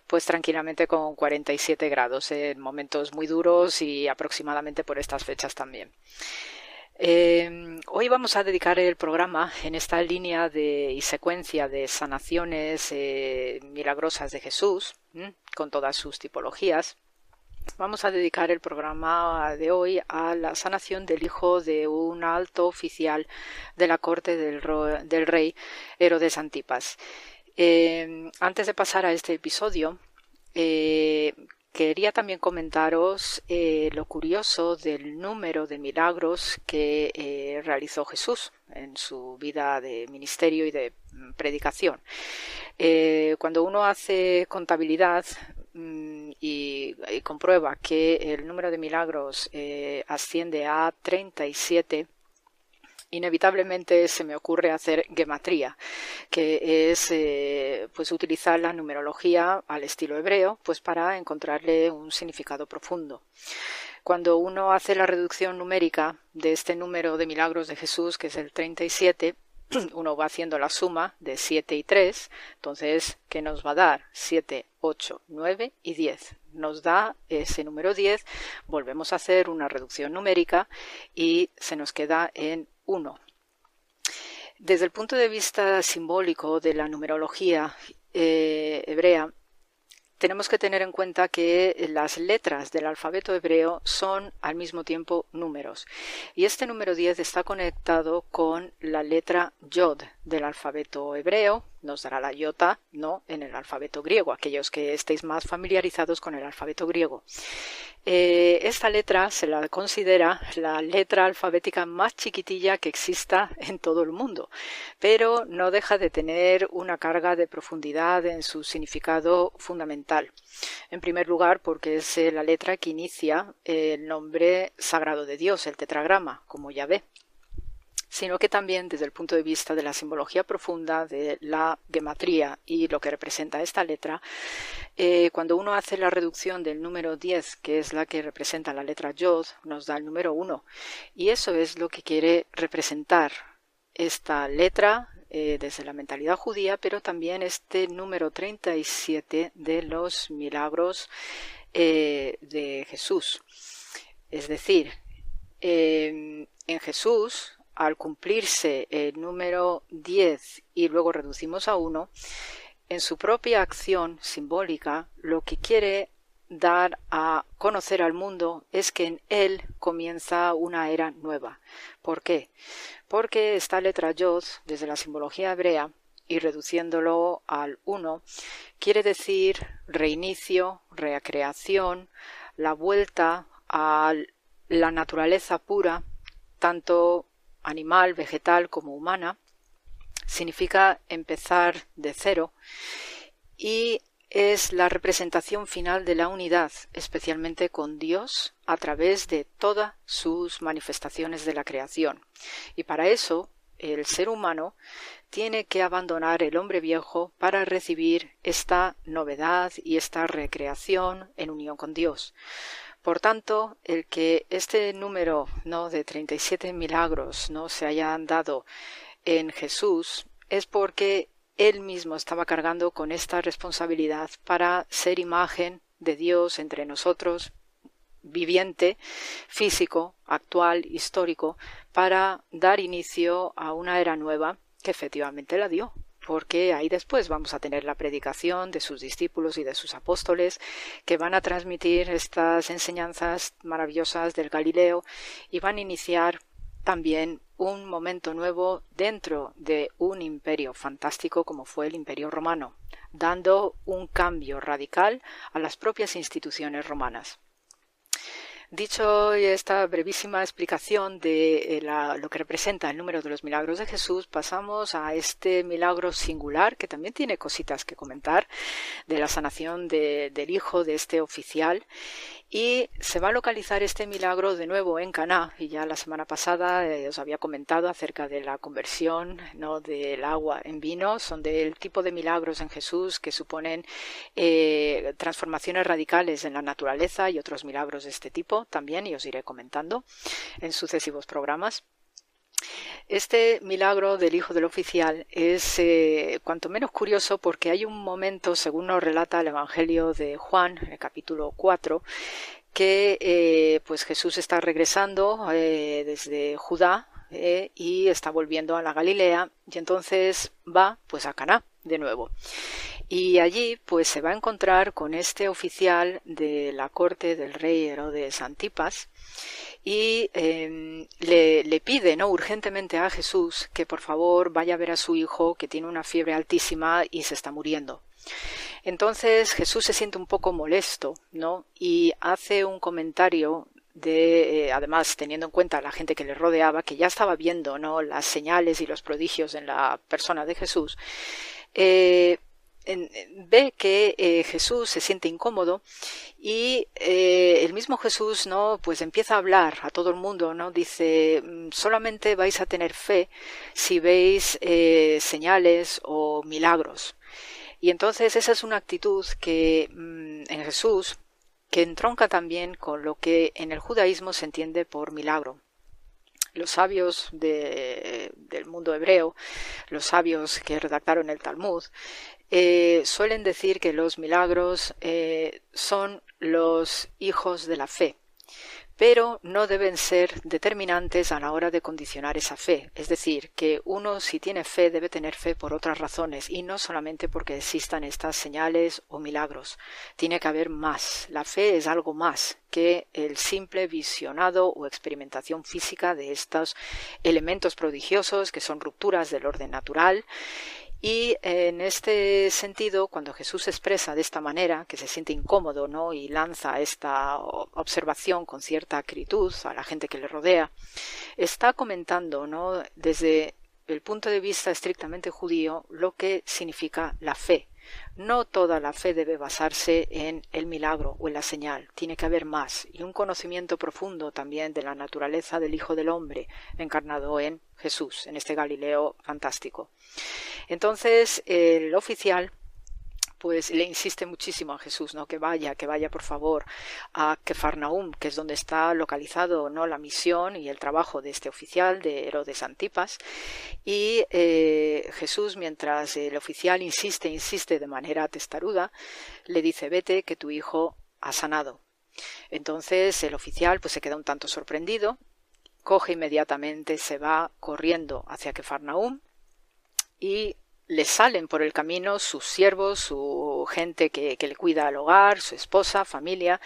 pues tranquilamente con 47 grados en momentos muy duros y aproximadamente por estas fechas también. Eh, hoy vamos a dedicar el programa en esta línea de, y secuencia de sanaciones milagrosas de Jesús, con todas sus tipologías. Vamos a dedicar el programa de hoy a la sanación del hijo de un alto oficial de la corte del, rey Herodes Antipas. Eh, antes de pasar a este episodio, eh, quería también comentaros eh, lo curioso del número de milagros que realizó Jesús en su vida de ministerio y de mm, predicación. cuando uno hace contabilidad, Mm, y, comprueba que el número de milagros eh, asciende a 37, inevitablemente se me ocurre hacer gematría, que es eh, pues utilizar la numerología al estilo hebreo, pues para encontrarle un significado profundo. Cuando uno hace la reducción numérica de este número de milagros de Jesús, que es el 37, uno va haciendo la suma de 7 y 3, entonces, ¿qué nos va a dar? 7, 8, 9 y 10. Nos da ese número 10, volvemos a hacer una reducción numérica y se nos queda en 1. Desde el punto de vista simbólico de la numerología eh, hebrea, tenemos que tener en cuenta que las letras del alfabeto hebreo son al mismo tiempo números. Y este número 10 está conectado con la letra Yod del alfabeto hebreo, nos dará la iota, no en el alfabeto griego, aquellos que estéis más familiarizados con el alfabeto griego. Eh, esta letra se la considera la letra alfabética más chiquitilla que exista en todo el mundo, pero no deja de tener una carga de profundidad en su significado fundamental. En primer lugar, porque es eh, la letra que inicia el nombre sagrado de Dios, el tetragrama, como ya ve sino que también desde el punto de vista de la simbología profunda de la gematría y lo que representa esta letra, eh, cuando uno hace la reducción del número 10, que es la que representa la letra Yod, nos da el número 1. Y eso es lo que quiere representar esta letra eh, desde la mentalidad judía, pero también este número 37 de los milagros eh, de Jesús. Es decir, en Jesús al cumplirse el número 10 y luego reducimos a 1, en su propia acción simbólica lo que quiere dar a conocer al mundo es que en él comienza una era nueva. ¿Por qué? Porque esta letra Yod, desde la simbología hebrea, y reduciéndolo al 1, quiere decir reinicio, recreación, la vuelta a la naturaleza pura, tanto animal, vegetal como humana, significa empezar de cero y es la representación final de la unidad, especialmente con Dios, a través de todas sus manifestaciones de la creación. Y para eso, el ser humano tiene que abandonar el hombre viejo para recibir esta novedad y esta recreación en unión con Dios. Por tanto, el que este número ¿no? de 37 milagros no se hayan dado en Jesús es porque él mismo estaba cargando con esta responsabilidad para ser imagen de Dios entre nosotros, viviente, físico, actual, histórico, para dar inicio a una era nueva que efectivamente la dio porque ahí después vamos a tener la predicación de sus discípulos y de sus apóstoles que van a transmitir estas enseñanzas maravillosas del Galileo y van a iniciar también un momento nuevo dentro de un imperio fantástico como fue el imperio romano, dando un cambio radical a las propias instituciones romanas. Dicho esta brevísima explicación de eh, lo que representa el número de los milagros de Jesús, pasamos a este milagro singular que también tiene cositas que comentar de la sanación del hijo de este oficial. Y se va a localizar este milagro de nuevo en Caná. Y ya la semana pasada eh, os había comentado acerca de la conversión no del agua en vino. Son del tipo de milagros en Jesús que suponen eh, transformaciones radicales en la naturaleza y otros milagros de este tipo también y os iré comentando en sucesivos programas este milagro del hijo del oficial es eh, cuanto menos curioso porque hay un momento, según nos relata el Evangelio de Juan, el capítulo 4, que eh, pues Jesús está regresando eh, desde Judá y está volviendo a la Galilea y entonces va pues a Caná de nuevo. Y allí pues se va a encontrar con este oficial de la corte del rey Herodes Antipas y em, le, le, pide ¿no? urgentemente a Jesús que por favor vaya a ver a su hijo que tiene una fiebre altísima y se está muriendo. Entonces Jesús se siente un poco molesto, ¿no? Y hace un comentario de, eh, además teniendo en cuenta a la gente que le rodeaba, que ya estaba viendo, ¿no? Las señales y los prodigios en la persona de Jesús, eh, ve que eh, Jesús se siente incómodo y eh, el mismo Jesús no pues empieza a hablar a todo el mundo no dice mm, solamente vais a tener fe si veis eh, señales o milagros y entonces esa es una actitud que mm, en Jesús que entronca también con lo que en el judaísmo se entiende por milagro. Los sabios del mundo hebreo, los sabios que redactaron el Talmud, eh, suelen decir que los milagros eh, son los hijos de la fe, pero no deben ser determinantes a la hora de condicionar esa fe. Es decir, que uno si tiene fe debe tener fe por otras razones y no solamente porque existan estas señales o milagros. Tiene que haber más. La fe es algo más que el simple visionado o experimentación física de estos elementos prodigiosos que son rupturas del orden natural y en este sentido, cuando Jesús expresa de esta manera, que se siente incómodo, ¿no? Y lanza esta observación con cierta acritud a la gente que le rodea, está comentando, ¿no? Desde el punto de vista estrictamente judío, lo que significa la fe, no toda la fe debe basarse en el milagro o en la señal, tiene que haber más y un conocimiento profundo también de la naturaleza del Hijo del Hombre encarnado en Jesús, en este Galileo fantástico. Entonces el oficial pues le insiste muchísimo a Jesús, ¿no? Que vaya, que vaya por favor a Kefarnaum, que es donde está localizado, ¿no? La misión y el trabajo de este oficial de Herodes Antipas. Y eh, Jesús, mientras el oficial insiste, insiste de manera testaruda, le dice, vete, que tu hijo ha sanado. Entonces el oficial pues se queda un tanto sorprendido, coge inmediatamente, se va corriendo hacia Kefarnaum y le salen por el camino sus siervos, su gente que, le cuida al hogar, su esposa, familia,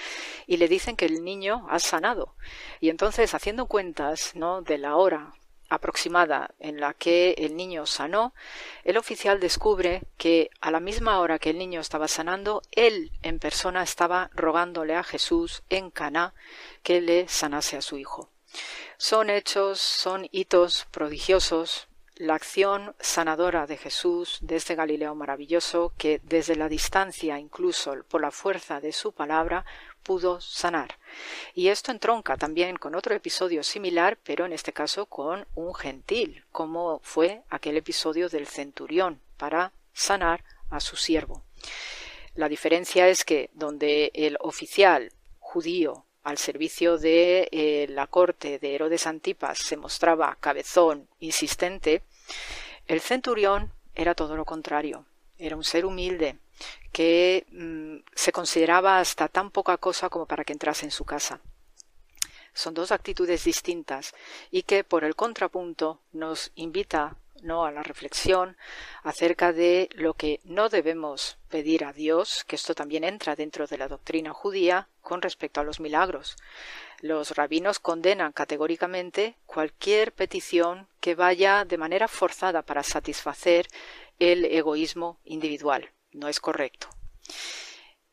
y le dicen que el niño ha sanado. Y entonces, haciendo cuentas ¿no? de la hora aproximada en la que el niño sanó, el oficial descubre que a la misma hora que el niño estaba sanando, él en persona estaba rogándole a Jesús en Caná que le sanase a su hijo. Son hechos, son hitos prodigiosos la acción sanadora de Jesús desde este Galileo maravilloso que desde la distancia, incluso por la fuerza de su palabra, pudo sanar. Y esto entronca también con otro episodio similar, pero en este caso con un gentil, como fue aquel episodio del centurión, para sanar a su siervo. La diferencia es que donde el oficial judío al servicio de eh, la corte de Herodes Antipas se mostraba cabezón, insistente, el centurión era todo lo contrario, era un ser humilde que mm, se consideraba hasta tan poca cosa como para que entrase en su casa. Son dos actitudes distintas y que por el contrapunto nos invita no a la reflexión acerca de lo que no debemos pedir a Dios, que esto también entra dentro de la doctrina judía con respecto a los milagros. Los rabinos condenan categóricamente cualquier petición que vaya de manera forzada para satisfacer el egoísmo individual. No es correcto.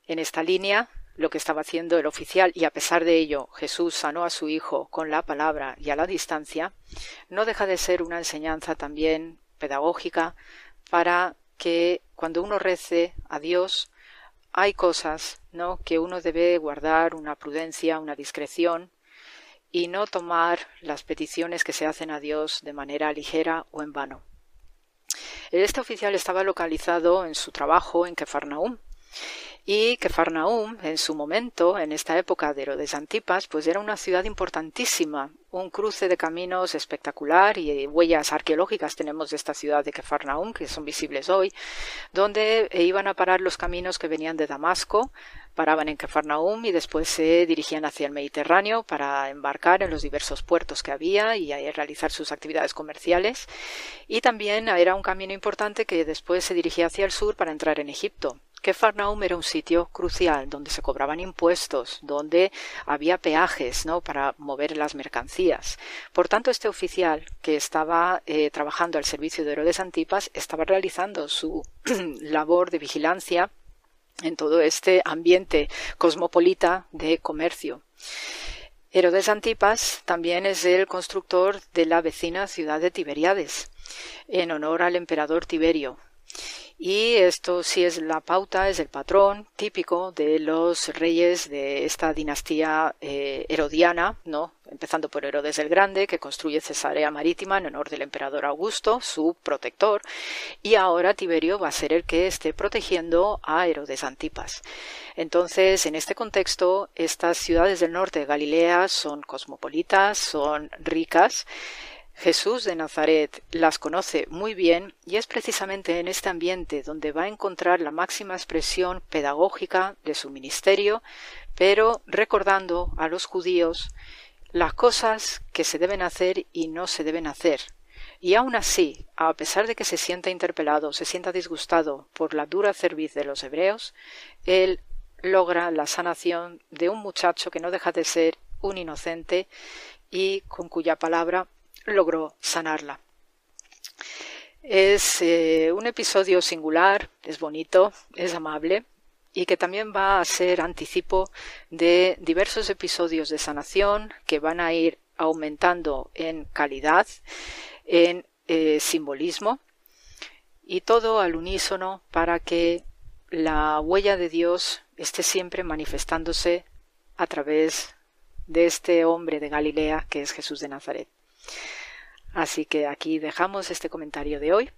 En esta línea, lo que estaba haciendo el oficial y a pesar de ello Jesús sanó a su hijo con la palabra y a la distancia, no deja de ser una enseñanza también pedagógica para que cuando uno rece a Dios hay cosas ¿no? que uno debe guardar una prudencia, una discreción y no tomar las peticiones que se hacen a Dios de manera ligera o en vano. Este oficial estaba localizado en su trabajo en Kefarnaum y que Farnaum, en su momento, en esta época de Herodes Antipas, pues era una ciudad importantísima, un cruce de caminos espectacular y huellas arqueológicas tenemos de esta ciudad de Kefarnaum, que son visibles hoy, donde iban a parar los caminos que venían de Damasco, paraban en Kefarnaum y después se dirigían hacia el Mediterráneo para embarcar en los diversos puertos que había y realizar sus actividades comerciales. Y también era un camino importante que después se dirigía hacia el sur para entrar en Egipto que Farnaum era un sitio crucial donde se cobraban impuestos, donde había peajes ¿no? para mover las mercancías. Por tanto, este oficial que estaba eh, trabajando al servicio de Herodes Antipas estaba realizando su labor de vigilancia en todo este ambiente cosmopolita de comercio. Herodes Antipas también es el constructor de la vecina ciudad de Tiberiades, en honor al emperador Tiberio. Y esto sí es la pauta, es el patrón típico de los reyes de esta dinastía eh, herodiana, ¿no? empezando por Herodes el Grande, que construye Cesarea Marítima en honor del emperador Augusto, su protector, y ahora Tiberio va a ser el que esté protegiendo a Herodes Antipas. Entonces, en este contexto, estas ciudades del norte de Galilea son cosmopolitas, son ricas, Jesús de Nazaret las conoce muy bien y es precisamente en este ambiente donde va a encontrar la máxima expresión pedagógica de su ministerio, pero recordando a los judíos las cosas que se deben hacer y no se deben hacer. Y aun así, a pesar de que se sienta interpelado, se sienta disgustado por la dura cerviz de los hebreos, él logra la sanación de un muchacho que no deja de ser un inocente y con cuya palabra logró sanarla. Es eh, un episodio singular, es bonito, es amable y que también va a ser anticipo de diversos episodios de sanación que van a ir aumentando en calidad, en eh, simbolismo y todo al unísono para que la huella de Dios esté siempre manifestándose a través de este hombre de Galilea que es Jesús de Nazaret. Así que aquí dejamos este comentario de hoy,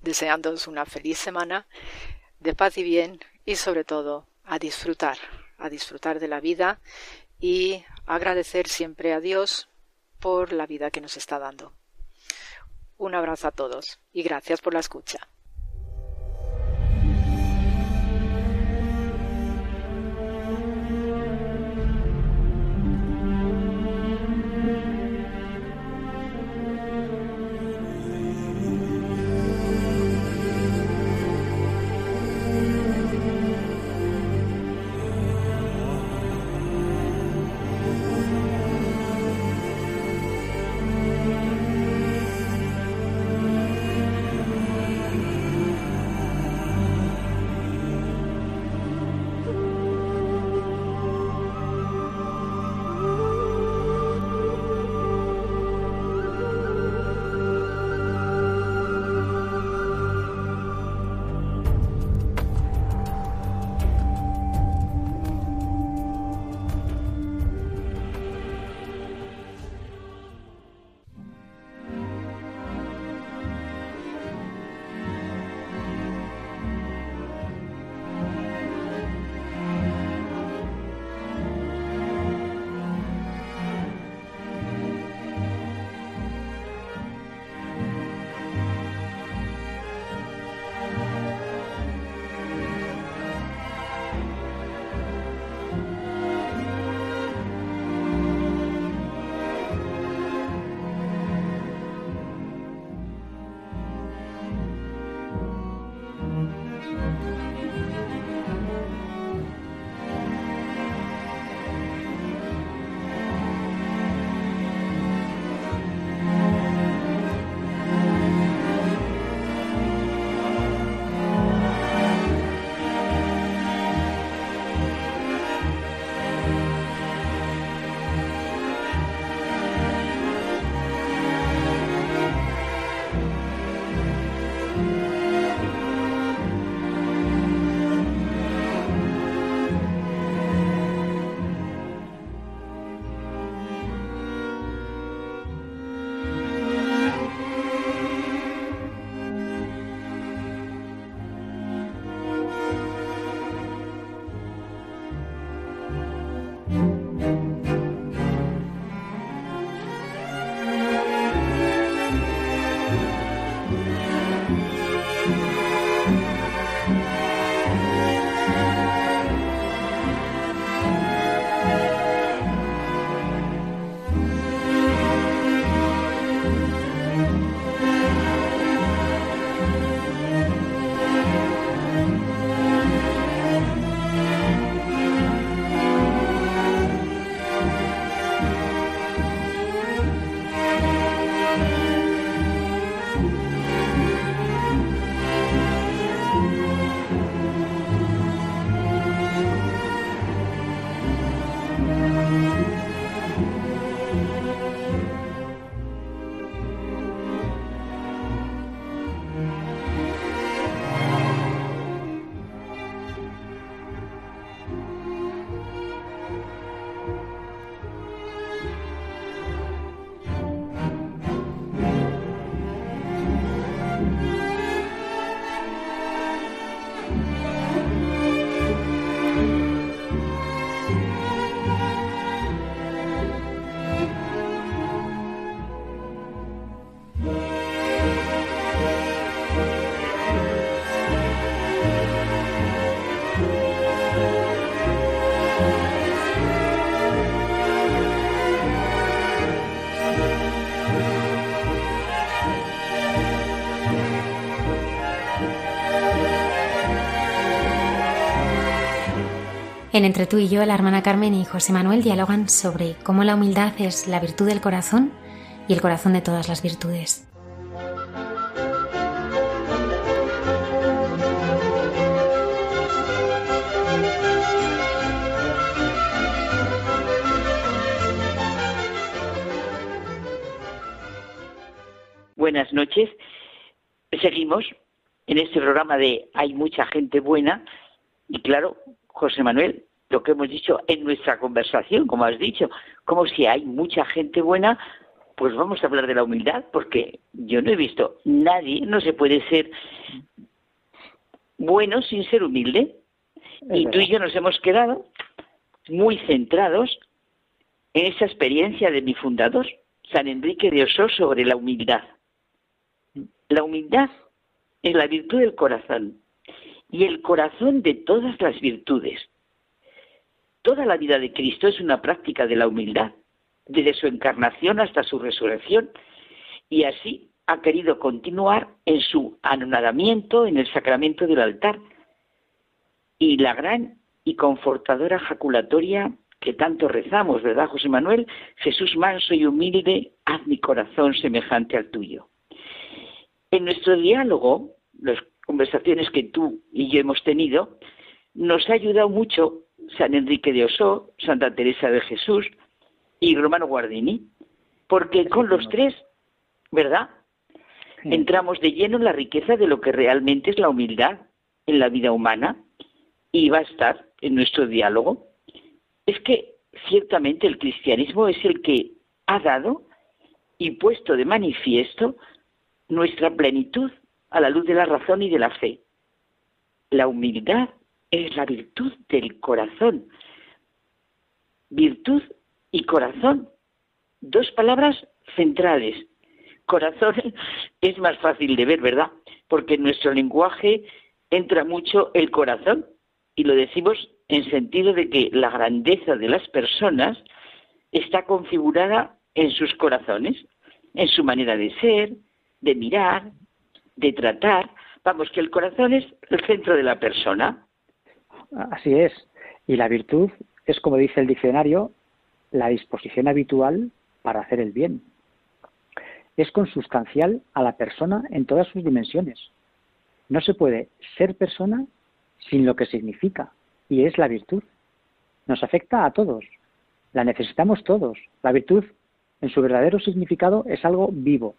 deseándoos una feliz semana de paz y bien y sobre todo a disfrutar, a disfrutar de la vida y agradecer siempre a Dios por la vida que nos está dando. Un abrazo a todos y gracias por la escucha. En Entre tú y yo, la hermana Carmen y José Manuel dialogan sobre cómo la humildad es la virtud del corazón y el corazón de todas las virtudes. Buenas noches. Seguimos en este programa de Hay mucha gente buena y claro, José Manuel, lo que hemos dicho en nuestra conversación, como has dicho, como si hay mucha gente buena, pues vamos a hablar de la humildad, porque yo no he visto nadie, no se puede ser bueno sin ser humilde. y tú y yo nos hemos quedado muy centrados en esa experiencia de mi fundador, San Enrique de Oso, sobre la humildad. La humildad es la virtud del corazón y el corazón de todas las virtudes. Toda la vida de Cristo es una práctica de la humildad, desde su encarnación hasta su resurrección, y así ha querido continuar en su anonadamiento en el sacramento del altar y la gran y confortadora jaculatoria que tanto rezamos, ¿verdad, José Manuel? Jesús manso y humilde, haz mi corazón semejante al tuyo. En nuestro diálogo, las conversaciones que tú y yo hemos tenido, nos ha ayudado mucho San Enrique de Osó, Santa Teresa de Jesús y Romano Guardini, porque con los tres, ¿verdad? Entramos de lleno en la riqueza de lo que realmente es la humildad en la vida humana y va a estar en nuestro diálogo. Es que ciertamente el cristianismo es el que ha dado y puesto de manifiesto nuestra plenitud a la luz de la razón y de la fe. La humildad es la virtud del corazón. Virtud y corazón, dos palabras centrales. Corazón es más fácil de ver, ¿verdad? Porque en nuestro lenguaje entra mucho el corazón y lo decimos en sentido de que la grandeza de las personas está configurada en sus corazones, en su manera de ser, de mirar, de tratar. Vamos, que el corazón es el centro de la persona. Así es. Y la virtud es, como dice el diccionario, la disposición habitual para hacer el bien. Es consustancial a la persona en todas sus dimensiones. No se puede ser persona sin lo que significa, y es la virtud. Nos afecta a todos. La necesitamos todos. La virtud, en su verdadero significado, es algo vivo,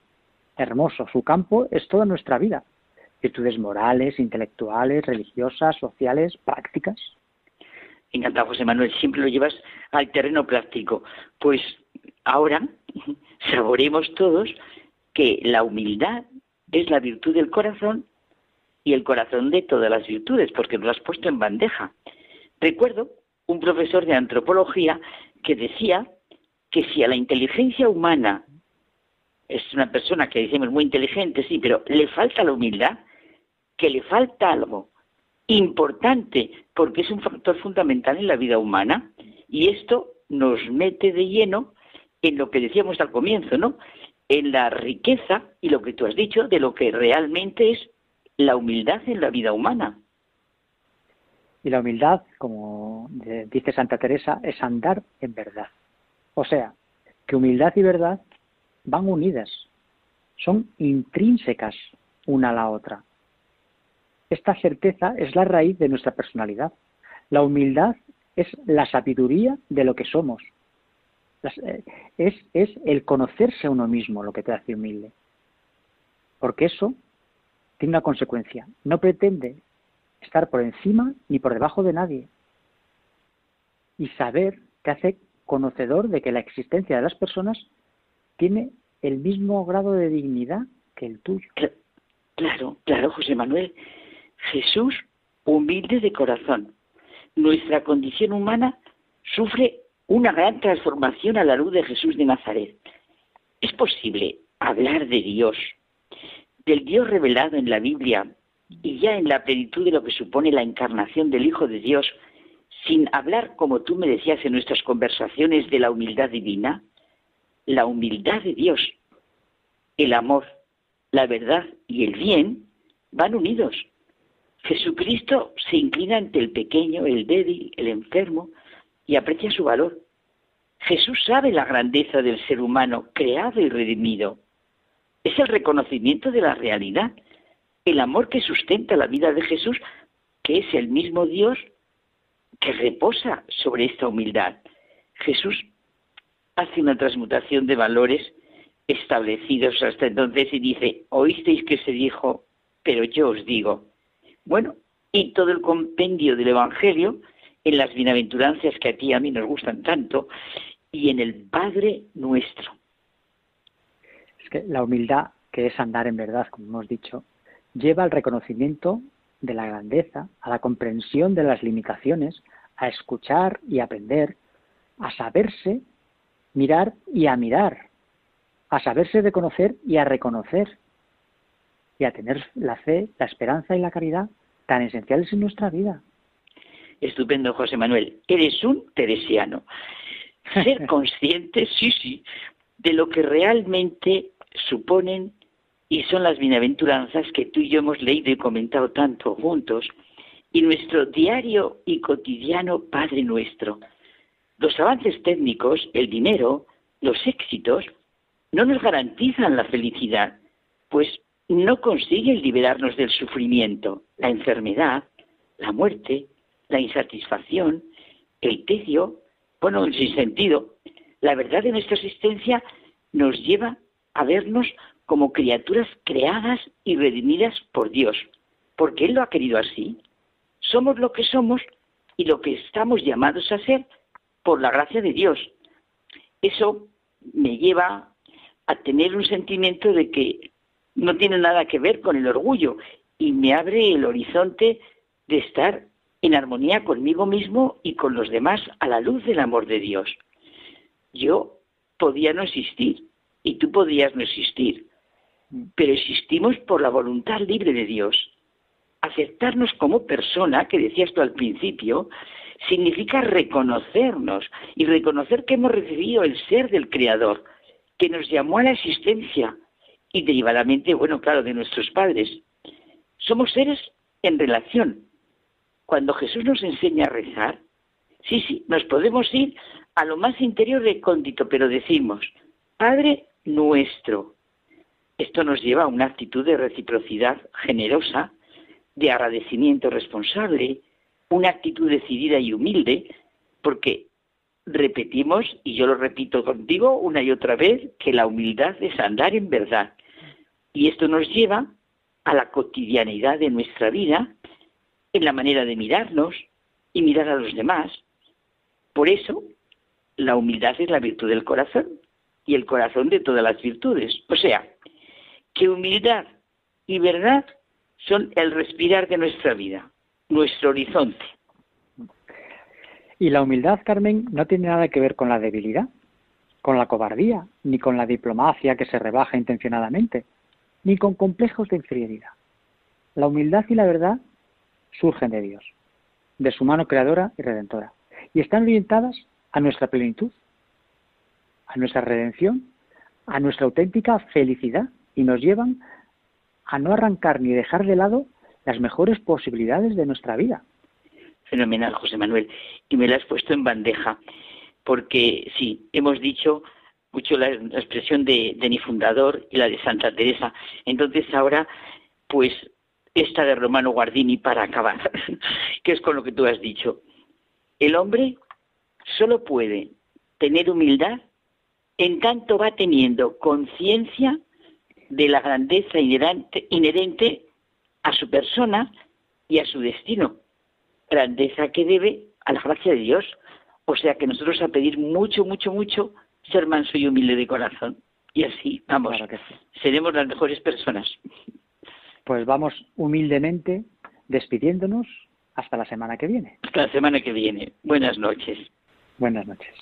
hermoso. Su campo es toda nuestra vida. Virtudes morales, intelectuales, religiosas, sociales, prácticas. Encantado, José Manuel. Siempre lo llevas al terreno práctico. Pues ahora saboremos todos que la humildad es la virtud del corazón y el corazón de todas las virtudes, porque lo has puesto en bandeja. Recuerdo un profesor de antropología que decía que si a la inteligencia humana es una persona que decimos muy inteligente, sí, pero le falta la humildad, que le falta algo importante, porque es un factor fundamental en la vida humana, y esto nos mete de lleno en lo que decíamos al comienzo, ¿no? En la riqueza y lo que tú has dicho de lo que realmente es la humildad en la vida humana. Y la humildad, como dice Santa Teresa, es andar en verdad. O sea, que humildad y verdad van unidas, son intrínsecas una a la otra. Esta certeza es la raíz de nuestra personalidad. La humildad es la sabiduría de lo que somos. Eh, es, es el conocerse a uno mismo lo que te hace humilde. Porque eso tiene una consecuencia. No pretende estar por encima ni por debajo de nadie. Y saber te hace conocedor de que la existencia de las personas tiene el mismo grado de dignidad que el tuyo. Claro, claro, José Manuel. Jesús, humilde de corazón. Nuestra condición humana sufre una gran transformación a la luz de Jesús de Nazaret. Es posible hablar de Dios, del Dios revelado en la Biblia y ya en la plenitud de lo que supone la encarnación del Hijo de Dios, sin hablar, como tú me decías en nuestras conversaciones, de la humildad divina la humildad de Dios, el amor, la verdad y el bien van unidos. Jesucristo se inclina ante el pequeño, el débil, el enfermo y aprecia su valor. Jesús sabe la grandeza del ser humano creado y redimido. Es el reconocimiento de la realidad, el amor que sustenta la vida de Jesús, que es el mismo Dios que reposa sobre esta humildad. Jesús hace una transmutación de valores establecidos hasta entonces y dice, oísteis que se dijo, pero yo os digo. Bueno, y todo el compendio del Evangelio, en las bienaventuranzas que a ti y a mí nos gustan tanto, y en el Padre nuestro. Es que la humildad, que es andar en verdad, como hemos dicho, lleva al reconocimiento de la grandeza, a la comprensión de las limitaciones, a escuchar y aprender, a saberse, mirar y a mirar, a saberse reconocer y a reconocer, y a tener la fe, la esperanza y la caridad tan esenciales en nuestra vida. Estupendo, José Manuel. Eres un teresiano. Ser consciente, sí, sí, de lo que realmente suponen y son las bienaventuranzas que tú y yo hemos leído y comentado tanto juntos, y nuestro diario y cotidiano Padre nuestro. Los avances técnicos, el dinero, los éxitos, no nos garantizan la felicidad, pues no consiguen liberarnos del sufrimiento, la enfermedad, la muerte, la insatisfacción, el tedio, bueno, el sinsentido. La verdad de nuestra existencia nos lleva a vernos como criaturas creadas y redimidas por Dios, porque Él lo ha querido así. Somos lo que somos y lo que estamos llamados a ser por la gracia de Dios. Eso me lleva a tener un sentimiento de que no tiene nada que ver con el orgullo y me abre el horizonte de estar en armonía conmigo mismo y con los demás a la luz del amor de Dios. Yo podía no existir y tú podías no existir, pero existimos por la voluntad libre de Dios. Aceptarnos como persona, que decías tú al principio, significa reconocernos y reconocer que hemos recibido el ser del Creador, que nos llamó a la existencia y derivadamente, bueno, claro, de nuestros padres. Somos seres en relación. Cuando Jesús nos enseña a rezar, sí, sí, nos podemos ir a lo más interior recóndito, pero decimos, Padre nuestro. Esto nos lleva a una actitud de reciprocidad generosa, de agradecimiento responsable, una actitud decidida y humilde, porque repetimos, y yo lo repito contigo una y otra vez, que la humildad es andar en verdad. Y esto nos lleva a la cotidianidad de nuestra vida, en la manera de mirarnos y mirar a los demás. Por eso, la humildad es la virtud del corazón y el corazón de todas las virtudes. O sea, que humildad y verdad son el respirar de nuestra vida, nuestro horizonte. Y la humildad, Carmen, no tiene nada que ver con la debilidad, con la cobardía, ni con la diplomacia que se rebaja intencionadamente, ni con complejos de inferioridad. La humildad y la verdad surgen de Dios, de su mano creadora y redentora, y están orientadas a nuestra plenitud, a nuestra redención, a nuestra auténtica felicidad, y nos llevan a no arrancar ni dejar de lado las mejores posibilidades de nuestra vida. Fenomenal, José Manuel. Y me la has puesto en bandeja, porque sí, hemos dicho mucho la, expresión de, de mi fundador y la de Santa Teresa. Entonces ahora, pues, esta de Romano Guardini para acabar, que es con lo que tú has dicho. El hombre solo puede tener humildad en tanto va teniendo conciencia de la grandeza inherente, inherente a su persona y a su destino grandeza que debe a la gracia de Dios. O sea que nosotros a pedir mucho, mucho, mucho, ser manso y humilde de corazón. Y así, vamos, seremos las mejores personas. Pues vamos humildemente despidiéndonos hasta la semana que viene. Hasta la semana que viene. Buenas noches. Buenas noches.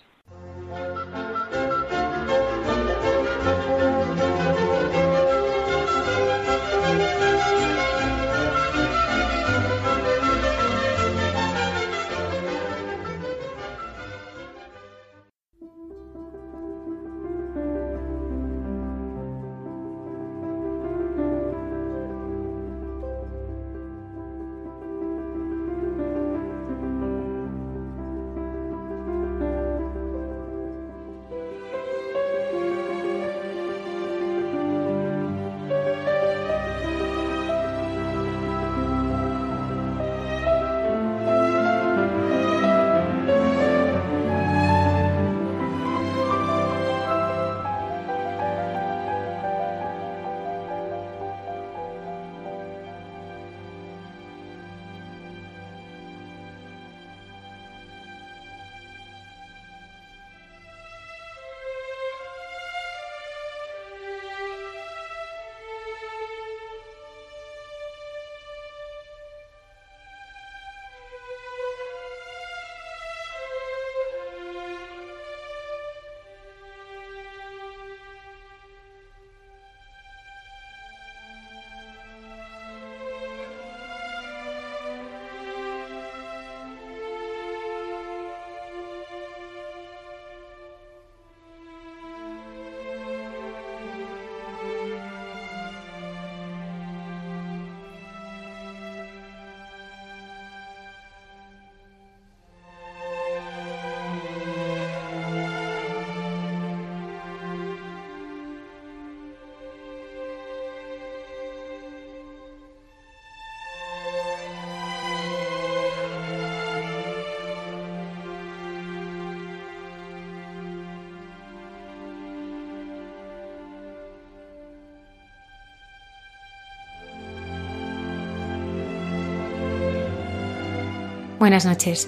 Buenas noches.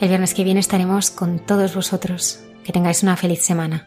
El viernes que viene estaremos con todos vosotros. Que tengáis una feliz semana.